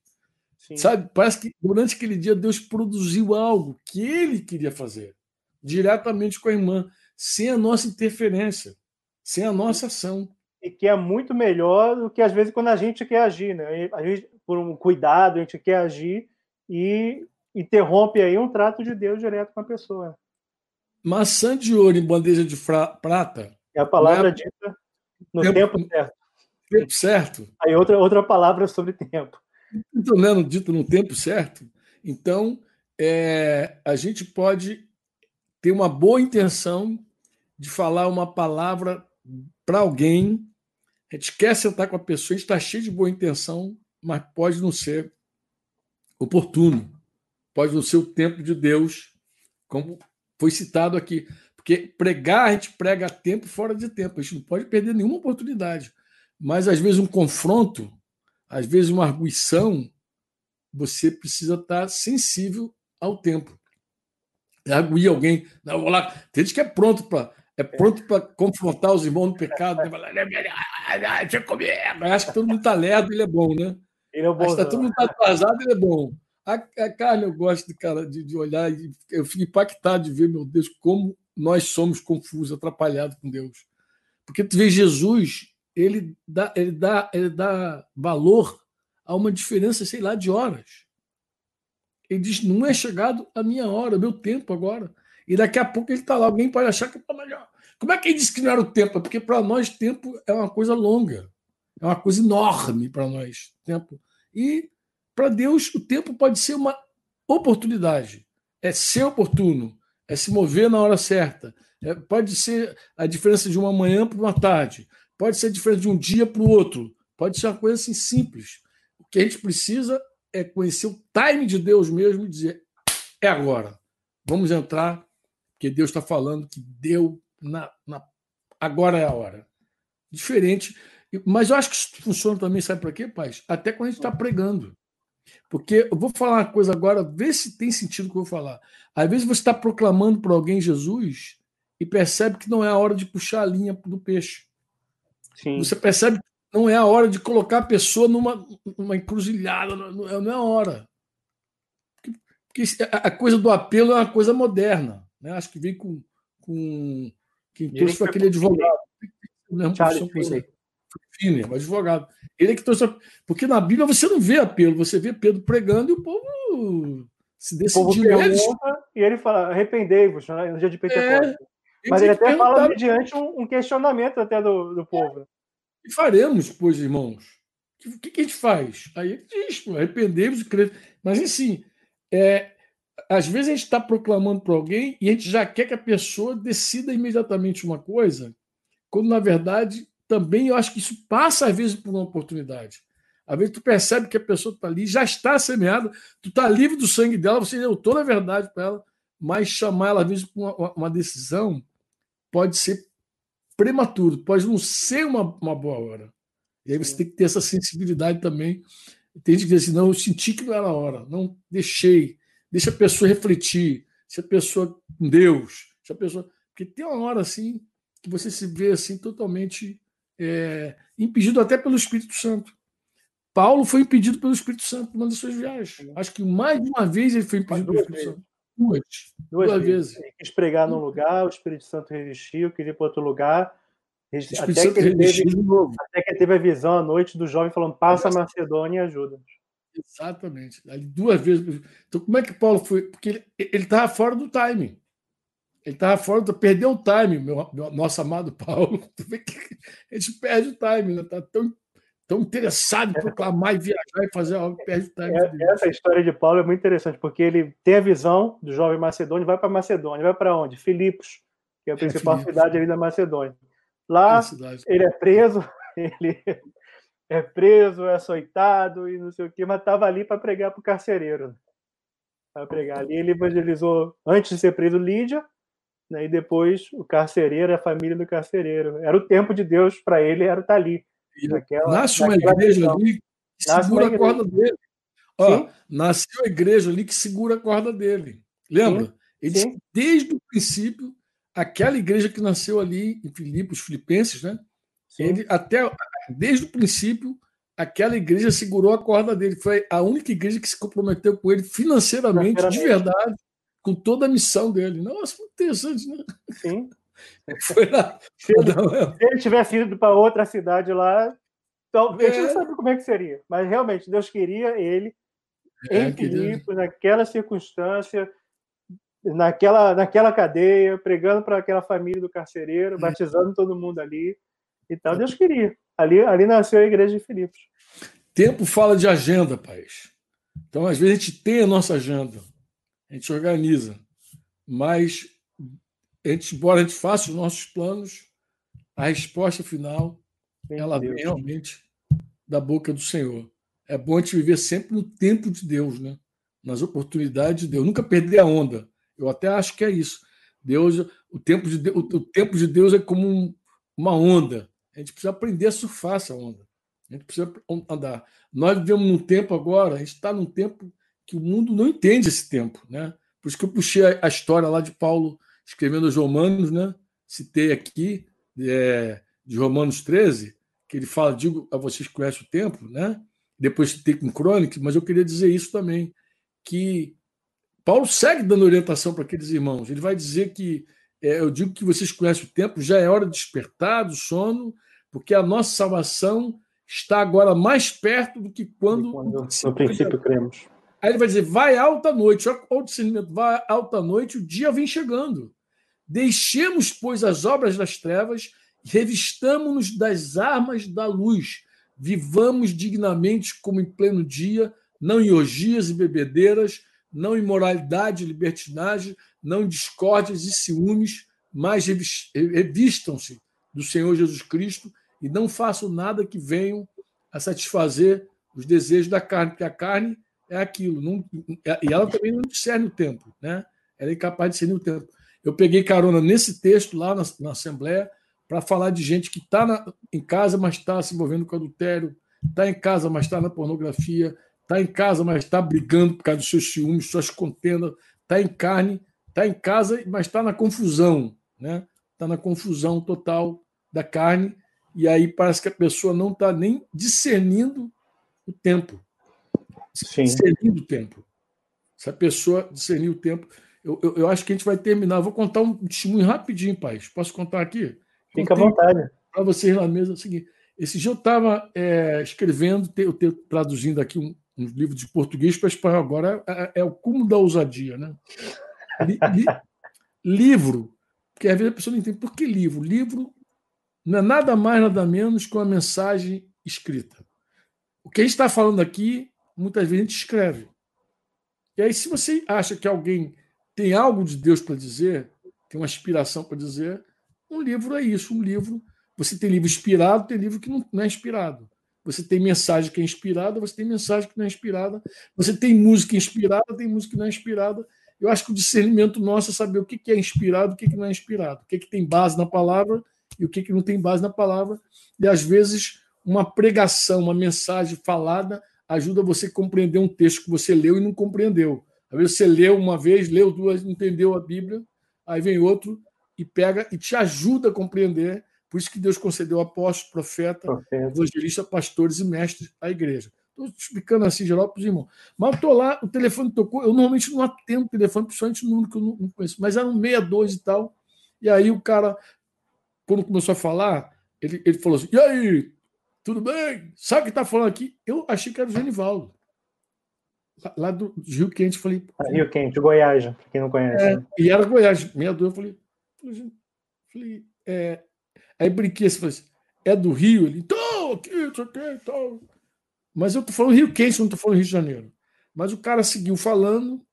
B: Sim. Sabe? Parece que durante aquele dia Deus produziu algo que ele queria fazer diretamente com a irmã, sem a nossa interferência, sem a nossa ação
C: e que é muito melhor do que às vezes quando a gente quer agir, né? A gente, por um cuidado, a gente quer agir e interrompe aí um trato de Deus direto com a pessoa.
B: Maçã de ouro em bandeja de prata.
C: É a palavra é... dita no tempo, tempo, certo.
B: Tempo certo.
C: Aí outra outra palavra sobre tempo.
B: Então, né, dito no tempo certo. Então, é, a gente pode ter uma boa intenção de falar uma palavra para alguém a gente quer sentar com a pessoa, a gente está cheio de boa intenção, mas pode não ser oportuno, pode não ser o tempo de Deus, como foi citado aqui. Porque pregar, a gente prega a tempo fora de tempo, a gente não pode perder nenhuma oportunidade. Mas às vezes um confronto, às vezes uma arguição, você precisa estar sensível ao tempo. Arguir alguém, não, vou lá, tem gente que é pronto para é pronto para confrontar os irmãos no pecado. Né? Acho que todo mundo está lerdo, ele é bom, né?
C: Ele é bom.
B: Acho que tá todo mundo está atrasado, ele é bom. A, a carne eu gosto de, cara, de, de olhar e eu fico impactado de ver, meu Deus, como nós somos confusos, atrapalhados com Deus. Porque tu vê Jesus, ele dá, ele dá, ele dá valor a uma diferença, sei lá, de horas. Ele diz: não é chegado a minha hora, meu tempo agora. E daqui a pouco ele está lá. Alguém pode achar que está melhor. Como é que ele disse que não era o tempo? Porque para nós tempo é uma coisa longa, é uma coisa enorme para nós. Tempo. E para Deus o tempo pode ser uma oportunidade, é ser oportuno, é se mover na hora certa. É, pode ser a diferença de uma manhã para uma tarde, pode ser a diferença de um dia para o outro, pode ser uma coisa assim simples. O que a gente precisa é conhecer o time de Deus mesmo e dizer: é agora, vamos entrar, porque Deus está falando que deu na, na, agora é a hora. Diferente. Mas eu acho que isso funciona também, sabe para quê, pai? Até quando a gente está pregando. Porque eu vou falar uma coisa agora, vê se tem sentido o que eu vou falar. Às vezes você está proclamando para alguém Jesus e percebe que não é a hora de puxar a linha do peixe. Sim. Você percebe que não é a hora de colocar a pessoa numa, numa encruzilhada, não é, não é a hora. Porque, porque a coisa do apelo é uma coisa moderna. Né? Acho que vem com, com quem trouxe foi aquele advogado. Mesmo Finney, o advogado. Ele é que trouxe. Porque na Bíblia você não vê apelo, você vê Pedro pregando e o povo se decidindo.
C: e ele fala: arrependei-vos né, no dia de Pentecostes. É, Mas ele até fala mediante um, um, questionamento até do, do povo.
B: E faremos, pois, irmãos? O que, que, a gente faz? Aí ele diz: arrependemos e cremos. Mas, assim, é, às vezes a gente está proclamando para alguém e a gente já quer que a pessoa decida imediatamente uma coisa, quando na verdade também eu acho que isso passa às vezes por uma oportunidade. Às vezes tu percebe que a pessoa está ali, já está semeada, tu está livre do sangue dela, você deu toda a verdade para ela, mas chamar ela às vezes para uma, uma, decisão pode ser prematuro, pode não ser uma, uma boa hora. E aí você tem que ter essa sensibilidade também. Tem que diz assim, não, eu senti que não era a hora, não deixei, deixa a pessoa refletir, se a pessoa com Deus, se a pessoa. Porque tem uma hora assim que você se vê assim totalmente é, impedido até pelo Espírito Santo. Paulo foi impedido pelo Espírito Santo numa das suas viagens. Acho que mais de uma vez ele foi impedido pelo Espírito Santo.
C: Duas. Duas, duas vezes. vezes. Ele quis pregar num lugar, o Espírito Santo resistiu, queria ir para outro lugar. Até que, ele teve, até que ele teve a visão à noite do jovem falando: passa a Macedônia e ajuda.
B: Exatamente. Ali duas vezes. Então, como é que Paulo foi? Porque ele estava fora do timing. Ele estava fora, do... perdeu o timing, meu, meu, nosso amado Paulo. A gente perde o está né? Tá tão, tão interessado em proclamar e viajar e fazer algo, perde o timing.
C: É, essa história de Paulo é muito interessante, porque ele tem a visão do jovem macedônio, vai para Macedônia, vai para onde? Filipos, que é a é, principal é, cidade ali da Macedônia. Lá, é ele é preso, ele é preso, é açoitado e não sei o quê, mas estava ali para pregar para o carcereiro. Para pregar ali, ele evangelizou, antes de ser preso, Lídia, né, e depois o carcereiro, a família do carcereiro. Era o tempo de Deus para ele, era estar ali.
B: Naquela, nasce uma igreja ali que segura a corda dele. Ó, nasceu a igreja ali que segura a corda dele. Lembra? Sim. Ele, Sim. desde o princípio, aquela igreja que nasceu ali em Filipos, os filipenses, né? Ele até desde o princípio aquela igreja segurou a corda dele. Foi a única igreja que se comprometeu com ele financeiramente, de verdade, com toda a missão dele. Nossa, muito interessante, né?
C: Sim. Foi lá. Se, ele, se ele tivesse ido para outra cidade lá, talvez é. não sabe como é que seria. Mas realmente, Deus queria ele é, em Filipos, naquela circunstância, naquela, naquela cadeia, pregando para aquela família do carcereiro, é. batizando todo mundo ali. Então, Deus queria. Ali, ali nasceu a igreja de Filipos.
B: Tempo fala de agenda, pai. Então, às vezes, a gente tem a nossa agenda, a gente organiza, mas a gente, embora a gente faça os nossos planos, a resposta final Meu ela Deus. vem realmente da boca do Senhor. É bom a gente viver sempre no tempo de Deus, né? nas oportunidades de Deus. Nunca perder a onda. Eu até acho que é isso. Deus, o tempo de Deus, o tempo de Deus é como um, uma onda. A gente precisa aprender a surfar essa onda. A gente precisa andar. Nós vivemos num tempo agora, a gente está num tempo que o mundo não entende esse tempo. Né? Por isso que eu puxei a, história lá de Paulo escrevendo os Romanos, né? citei aqui, é, de Romanos 13, que ele fala, digo a vocês que conhecem o tempo, né? depois citei com Crônicas, mas eu queria dizer isso também, que Paulo segue dando orientação para aqueles irmãos. Ele vai dizer que, é, eu digo que vocês conhecem o tempo, já é hora de despertar do sono porque a nossa salvação está agora mais perto do que quando,
C: quando no princípio cremos.
B: Aí ele vai dizer: vai alta noite, olha o discernimento, vai alta noite, o dia vem chegando. Deixemos, pois, as obras das trevas revistamos-nos das armas da luz. Vivamos dignamente como em pleno dia, não em orgias e bebedeiras, não em moralidade e libertinagem, não em discórdias e ciúmes, mas revistam-se do Senhor Jesus Cristo e não façam nada que venham a satisfazer os desejos da carne, porque a carne é aquilo. Não, e ela também não discerne o tempo, né? Ela é incapaz de discernir o tempo. Eu peguei carona nesse texto lá na, na Assembleia para falar de gente que está em casa, mas está se envolvendo com adultério, está em casa, mas está na pornografia, está em casa, mas está brigando por causa dos seus ciúmes, suas contendas, está em carne, está em casa, mas está na confusão, né? Está na confusão total da carne, e aí parece que a pessoa não está nem discernindo o tempo. Sim. Discernindo o tempo. Se a pessoa discernir o tempo. Eu, eu, eu, acho que a gente vai terminar. Vou contar um testemunho rapidinho, pai. Posso contar aqui?
C: Fica à vontade.
B: Para vocês na mesa é o seguinte. Esse dia eu estava é, escrevendo, eu te, traduzindo aqui um, um, livro de português para espanhol. Agora é, é, é, o cúmulo da ousadia, né? Li, li, livro, porque às vezes a pessoa não entende por que livro. Livro não é nada mais, nada menos que uma mensagem escrita. O que a gente está falando aqui, muitas vezes a gente escreve. E aí, se você acha que alguém tem algo de Deus para dizer, tem uma inspiração para dizer, um livro é isso, um livro. Você tem livro inspirado, tem livro que não é inspirado. Você tem mensagem que é inspirada, você tem mensagem que não é inspirada. Você tem música inspirada, tem música que não é inspirada. Eu acho que o discernimento nosso é saber o que é inspirado, o que não é inspirado, o que tem base na palavra e o que, que não tem base na palavra. E às vezes uma pregação, uma mensagem falada ajuda você a compreender um texto que você leu e não compreendeu. Às vezes você leu uma vez, leu duas, entendeu a Bíblia, aí vem outro e pega e te ajuda a compreender. Por isso que Deus concedeu apóstolos, profeta, profeta. evangelista, pastores e mestres à igreja. Estou explicando assim, geral, para os irmãos. Mas eu estou lá, o telefone tocou. Eu normalmente não atendo o telefone, principalmente no número que eu não conheço, mas era um 62 e tal. E aí o cara quando começou a falar, ele, ele falou assim: E aí, tudo bem? Sabe o que está falando aqui? Eu achei que era o Genivaldo. Lá do Rio Quente, falei.
C: Rio Quente, Goiás, quem não conhece. É,
B: né? E era Goiás, meia dúvida, eu falei. falei é, aí brinquei assim, falei assim, é do Rio? Ele, então, aqui, isso aqui, então. Mas eu tô falando Rio Quente, não tô falando Rio de Janeiro. Mas o cara seguiu falando,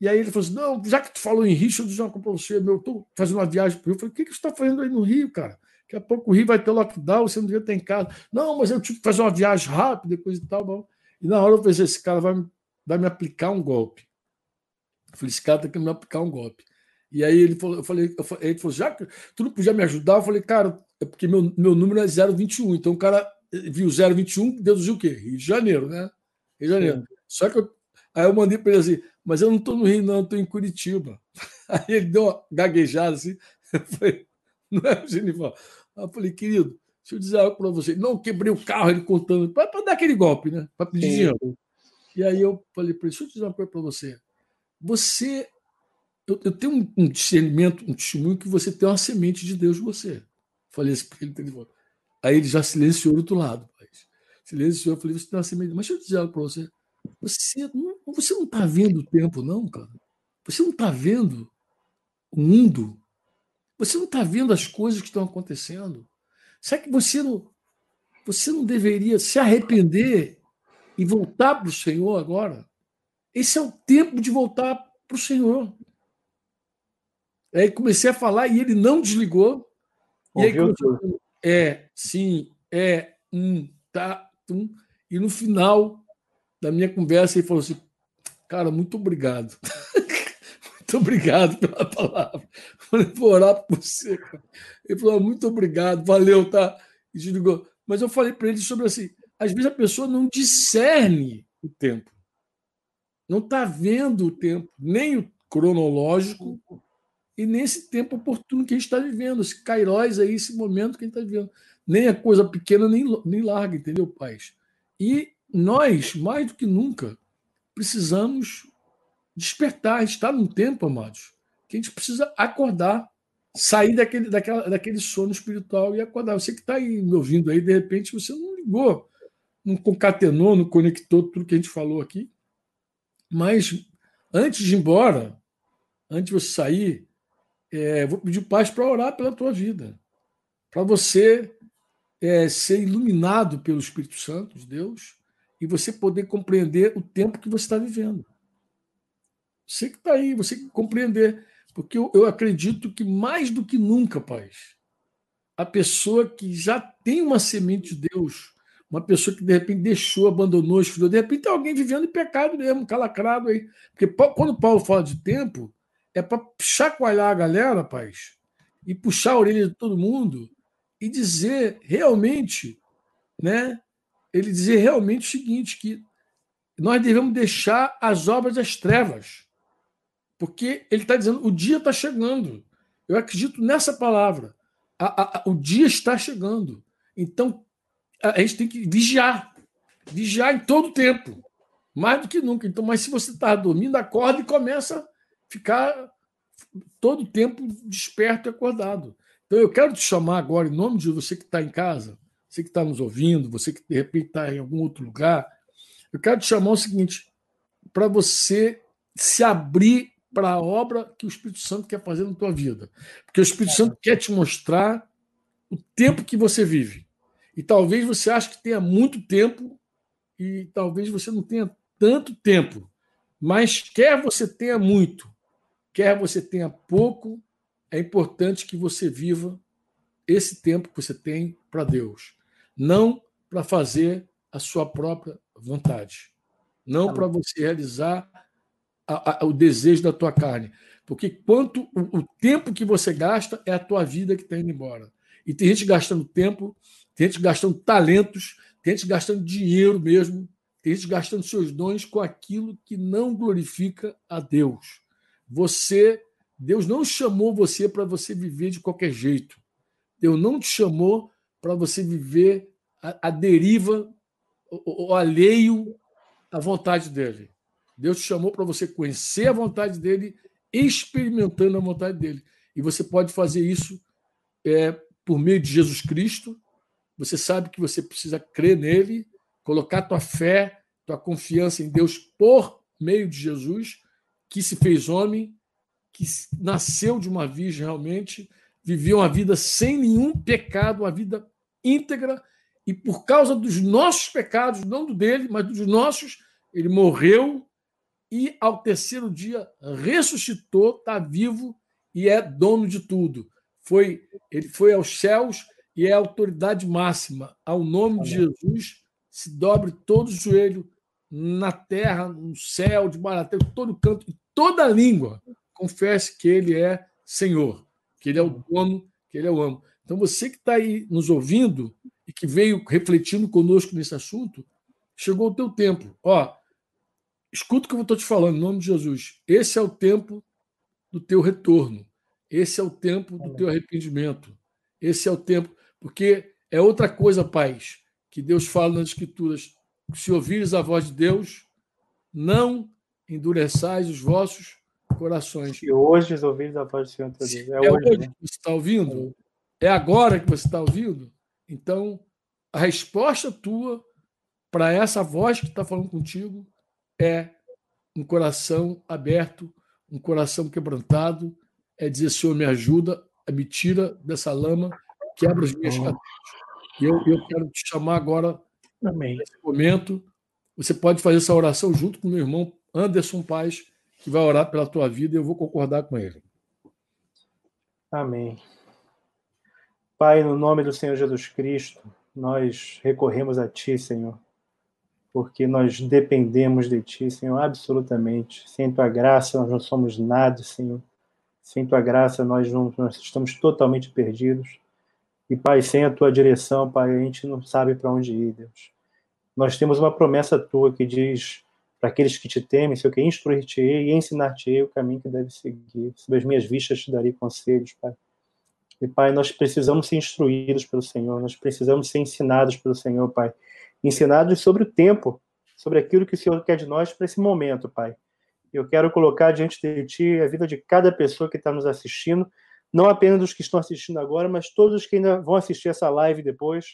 B: e aí ele falou assim: não, já que tu falou em Rio, deixa eu dizer uma coisa para você. Meu, eu estou fazendo uma viagem para o Rio. Eu falei: o que, que você está fazendo aí no Rio, cara? Daqui a pouco o Rio vai ter lockdown, você não devia ter em casa. Não, mas eu tive que fazer uma viagem rápida, coisa e tal. Bom. E na hora eu pensei: esse cara vai, vai me aplicar um golpe. Eu falei: esse cara tem que me aplicar um golpe. E aí ele falou, eu falei, eu falei, ele falou, já que tu não podia me ajudar, eu falei, cara, é porque meu, meu número é 021. Então o cara viu 021, deduziu o quê? Rio de Janeiro, né? Rio de Janeiro. Sim. Só que eu, aí eu mandei para ele assim: mas eu não estou no Rio, não, estou em Curitiba. Aí ele deu uma gaguejada assim, eu falei, não é Genival. eu falei, querido, deixa eu dizer algo para você. Não, quebrei o carro, ele contando, para dar aquele golpe, né? Para pedir dinheiro. E aí eu falei para ele, deixa eu dizer uma coisa para você. Você, eu, eu tenho um, um, discernimento, um testemunho que você tem uma semente de Deus em você. Falei isso para ele, telefone. Aí ele já silenciou do outro lado. Silenciou, eu falei, você tem uma semente. Mas deixa eu dizer algo para você. Você não, você não está vendo o tempo, não, cara. Você não está vendo o mundo. Você não está vendo as coisas que estão acontecendo. Será que você não, você não deveria se arrepender e voltar para o Senhor agora? Esse é o tempo de voltar para o Senhor. Aí comecei a falar e ele não desligou. E aí, comecei, é, sim, é, um, tá, um. E no final da minha conversa, ele falou assim: Cara, muito obrigado. muito obrigado pela palavra. Falei, vou orar por você. Ele falou: Muito obrigado, valeu, tá? E desligou. Mas eu falei para ele sobre assim: às vezes a pessoa não discerne o tempo. Não está vendo o tempo, nem o cronológico, e nem esse tempo oportuno que a gente está vivendo, esse Cairóis aí, esse momento que a gente está vivendo. Nem a coisa pequena, nem, nem larga, entendeu, pais? E nós, mais do que nunca, precisamos despertar, estar num tempo, amados, que a gente precisa acordar, sair daquele, daquela, daquele sono espiritual e acordar. Você que está me ouvindo aí, de repente você não ligou, não concatenou, não conectou tudo que a gente falou aqui. Mas antes de ir embora, antes de você sair, é, vou pedir paz para orar pela tua vida, para você é, ser iluminado pelo Espírito Santo de Deus e você poder compreender o tempo que você está vivendo. Você que está aí, você que compreender. Porque eu, eu acredito que mais do que nunca, paz, a pessoa que já tem uma semente de Deus, uma pessoa que de repente deixou, abandonou, esfriou, de repente tem alguém vivendo em pecado mesmo, calacrado aí. Porque quando Paulo fala de tempo, é para chacoalhar a galera, paz, e puxar a orelha de todo mundo e dizer realmente, né? Ele dizer realmente o seguinte: que nós devemos deixar as obras das trevas. Porque ele está dizendo o dia está chegando. Eu acredito nessa palavra. A, a, o dia está chegando. Então, a, gente tem que vigiar. Vigiar em todo o tempo. Mais do que nunca. Então, mas se você está dormindo, acorda e começa a ficar todo o tempo desperto e acordado. Então, eu quero te chamar agora, em nome de você que está em casa, você que está nos ouvindo, você que de repente está em algum outro lugar, eu quero te chamar o seguinte: para você se abrir para a obra que o Espírito Santo quer fazer na tua vida. Porque o Espírito Santo quer te mostrar o tempo que você vive. E talvez você ache que tenha muito tempo e talvez você não tenha tanto tempo. Mas quer você tenha muito, quer você tenha pouco, é importante que você viva esse tempo que você tem para Deus. Não para fazer a sua própria vontade. Não para você realizar a, a, o desejo da tua carne. Porque quanto o, o, tempo que você gasta é a tua vida que está indo embora. E tem gente gastando tempo, tem gente gastando talentos, tem gente gastando dinheiro mesmo, tem gente gastando seus dons com aquilo que não glorifica a Deus. Você, Deus não chamou você para você viver de qualquer jeito. Deus não te chamou para você viver a, a deriva, o, o alheio à vontade dele. Deus te chamou para você conhecer a vontade dele, experimentando a vontade dele. E você pode fazer isso é, por meio de Jesus Cristo. Você sabe que você precisa crer nele, colocar tua fé, tua confiança em Deus por meio de Jesus, que se fez homem, que nasceu de uma virgem realmente, viveu uma vida sem nenhum pecado, uma vida íntegra, e por causa dos nossos pecados, não do dele, mas dos nossos, ele morreu e ao terceiro dia ressuscitou, está vivo e é dono de tudo. Foi, ele foi aos céus e é a autoridade máxima. Ao nome de Jesus se dobre todo o joelho na terra, no céu, de barateiro, todo canto, e toda língua confesse que ele é Senhor, que ele é o dono, que ele é o amo. Então você que está aí nos ouvindo e que veio refletindo conosco nesse assunto, chegou o teu tempo. Ó, Escuta o que eu estou te falando, em nome de Jesus. Esse é o tempo do teu retorno. Esse é o tempo do teu arrependimento. Esse é o tempo. Porque é outra coisa, pais, que Deus fala nas Escrituras. Se ouvires a voz de Deus, não endureçais os vossos corações.
C: E hoje ouvires a voz do Senhor
B: Deus. É, é hoje, hoje né? que você está ouvindo? É agora que você está ouvindo? Então, a resposta tua para essa voz que está falando contigo é um coração aberto, um coração quebrantado, é dizer, Senhor, me ajuda, me tira dessa lama, quebra as minhas cadeias. Eu, eu quero te chamar agora, Amém. nesse momento, você pode fazer essa oração junto com meu irmão Anderson Paz, que vai orar pela tua vida e eu vou concordar com ele.
C: Amém. Pai, no nome do Senhor Jesus Cristo, nós recorremos a Ti, Senhor porque nós dependemos de Ti, Senhor, absolutamente. Sem Tua graça, nós não somos nada, Senhor. Sem Tua graça, nós, não, nós estamos totalmente perdidos. E, Pai, sem a Tua direção, Pai, a gente não sabe para onde ir, Deus. Nós temos uma promessa Tua que diz para aqueles que te temem, Senhor, que instruir-te-ei e ensinar-te-ei o caminho que deve seguir. Sobre as minhas vistas te darei conselhos, Pai. E, Pai, nós precisamos ser instruídos pelo Senhor, nós precisamos ser ensinados pelo Senhor, Pai ensinados sobre o tempo, sobre aquilo que o Senhor quer de nós para esse momento, Pai. Eu quero colocar diante de Ti a vida de cada pessoa que está nos assistindo, não apenas dos que estão assistindo agora, mas todos os que ainda vão assistir essa live depois.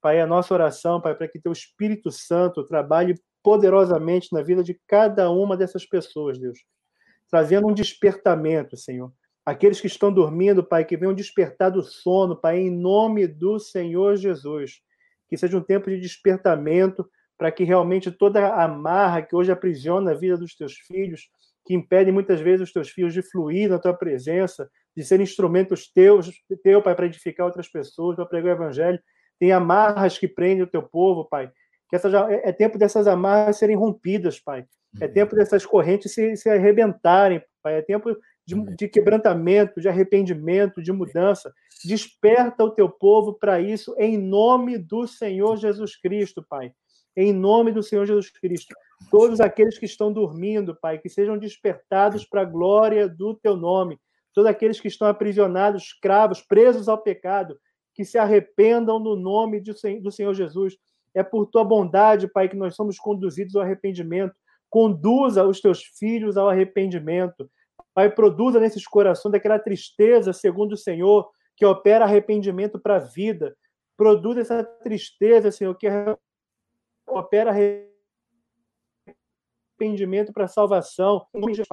C: Pai, a nossa oração, Pai, para que Teu Espírito Santo trabalhe poderosamente na vida de cada uma dessas pessoas, Deus, trazendo um despertamento, Senhor. Aqueles que estão dormindo, Pai, que venham despertar do sono, Pai, em nome do Senhor Jesus. Que seja um tempo de despertamento para que realmente toda a amarra que hoje aprisiona a vida dos teus filhos, que impede muitas vezes os teus filhos de fluir na tua presença, de ser instrumentos teus, teu, Pai, para edificar outras pessoas, para pregar o evangelho. Tem amarras que prendem o teu povo, Pai. Que essa já, é, é tempo dessas amarras serem rompidas, Pai. É uhum. tempo dessas correntes se, se arrebentarem, Pai. É tempo de, de, quebrantamento, de arrependimento, de mudança. Desperta o teu povo para isso, em nome do Senhor Jesus Cristo, Pai. Em nome do Senhor Jesus Cristo. Todos aqueles que estão dormindo, Pai, que sejam despertados para a glória do teu nome. Todos aqueles que estão aprisionados, escravos, presos ao pecado, que se arrependam no nome do Senhor Jesus. É por tua bondade, Pai, que nós somos conduzidos ao arrependimento. Conduza os teus filhos ao arrependimento. Pai, produza nesses corações aquela tristeza, segundo o Senhor, que opera arrependimento para a vida. Produza essa tristeza, Senhor, que opera arrependimento para a salvação.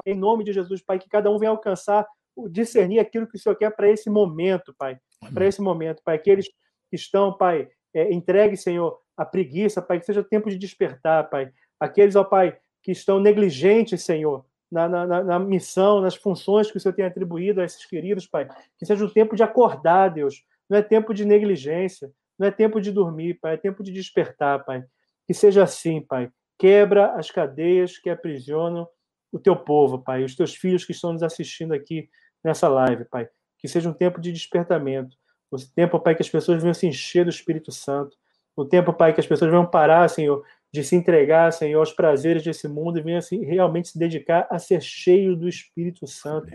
C: Em nome de Jesus, Pai, que cada um venha alcançar, discernir aquilo que o Senhor quer para esse momento, Pai. Para esse momento, Pai. Aqueles que estão, Pai, é, entregue, Senhor, a preguiça, Pai, que seja tempo de despertar, Pai. Aqueles, ó Pai, que estão negligentes, Senhor, na, na, na, missão, nas funções que o Senhor tem atribuído a esses queridos, Pai. Que seja um tempo de acordar, Deus. Não é tempo de negligência, não é tempo de dormir, Pai. É tempo de despertar, Pai. Que seja assim, Pai. Quebra as cadeias que aprisionam o teu povo, Pai. Os teus filhos que estão nos assistindo aqui nessa live, Pai. Que seja um tempo de despertamento. O tempo, Pai, que as pessoas venham se encher do Espírito Santo. O tempo, Pai, que as pessoas venham parar, Senhor, de se entregar, Senhor, aos prazeres desse mundo e venha assim, realmente se dedicar a ser cheio do Espírito Santo.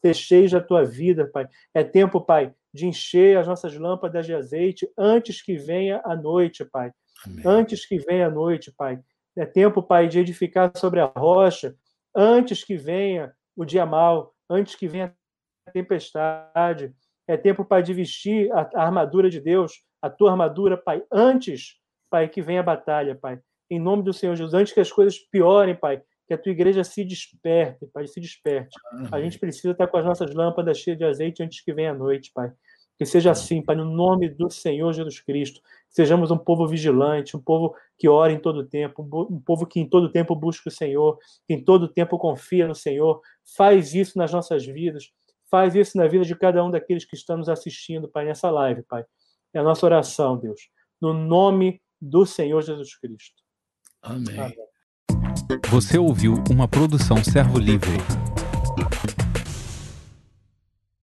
C: Ser cheio da tua vida, Pai. É tempo, Pai, de encher as nossas lâmpadas de azeite antes que venha a noite, Pai. Amém. Antes que venha a noite, Pai. É tempo, Pai, de edificar sobre a rocha antes que venha o dia mau, antes que venha a tempestade. É tempo, Pai, de vestir a armadura de Deus, a tua armadura, Pai, antes Pai, que venha a batalha, Pai. Em nome do Senhor Jesus, antes que as coisas piorem, Pai, que a tua igreja se desperte, Pai, se desperte. A gente precisa estar com as nossas lâmpadas cheias de azeite antes que venha a noite, Pai. Que seja assim, Pai, no nome do Senhor Jesus Cristo. Sejamos um povo vigilante, um povo que ora em todo tempo, um povo que em todo tempo busca o Senhor, que em todo tempo confia no Senhor. Faz isso nas nossas vidas. Faz isso na vida de cada um daqueles que estamos assistindo, Pai, nessa live, Pai. É a nossa oração, Deus. No nome do Senhor Jesus Cristo.
A: Amém. Amém. Você ouviu uma produção Servo Livre.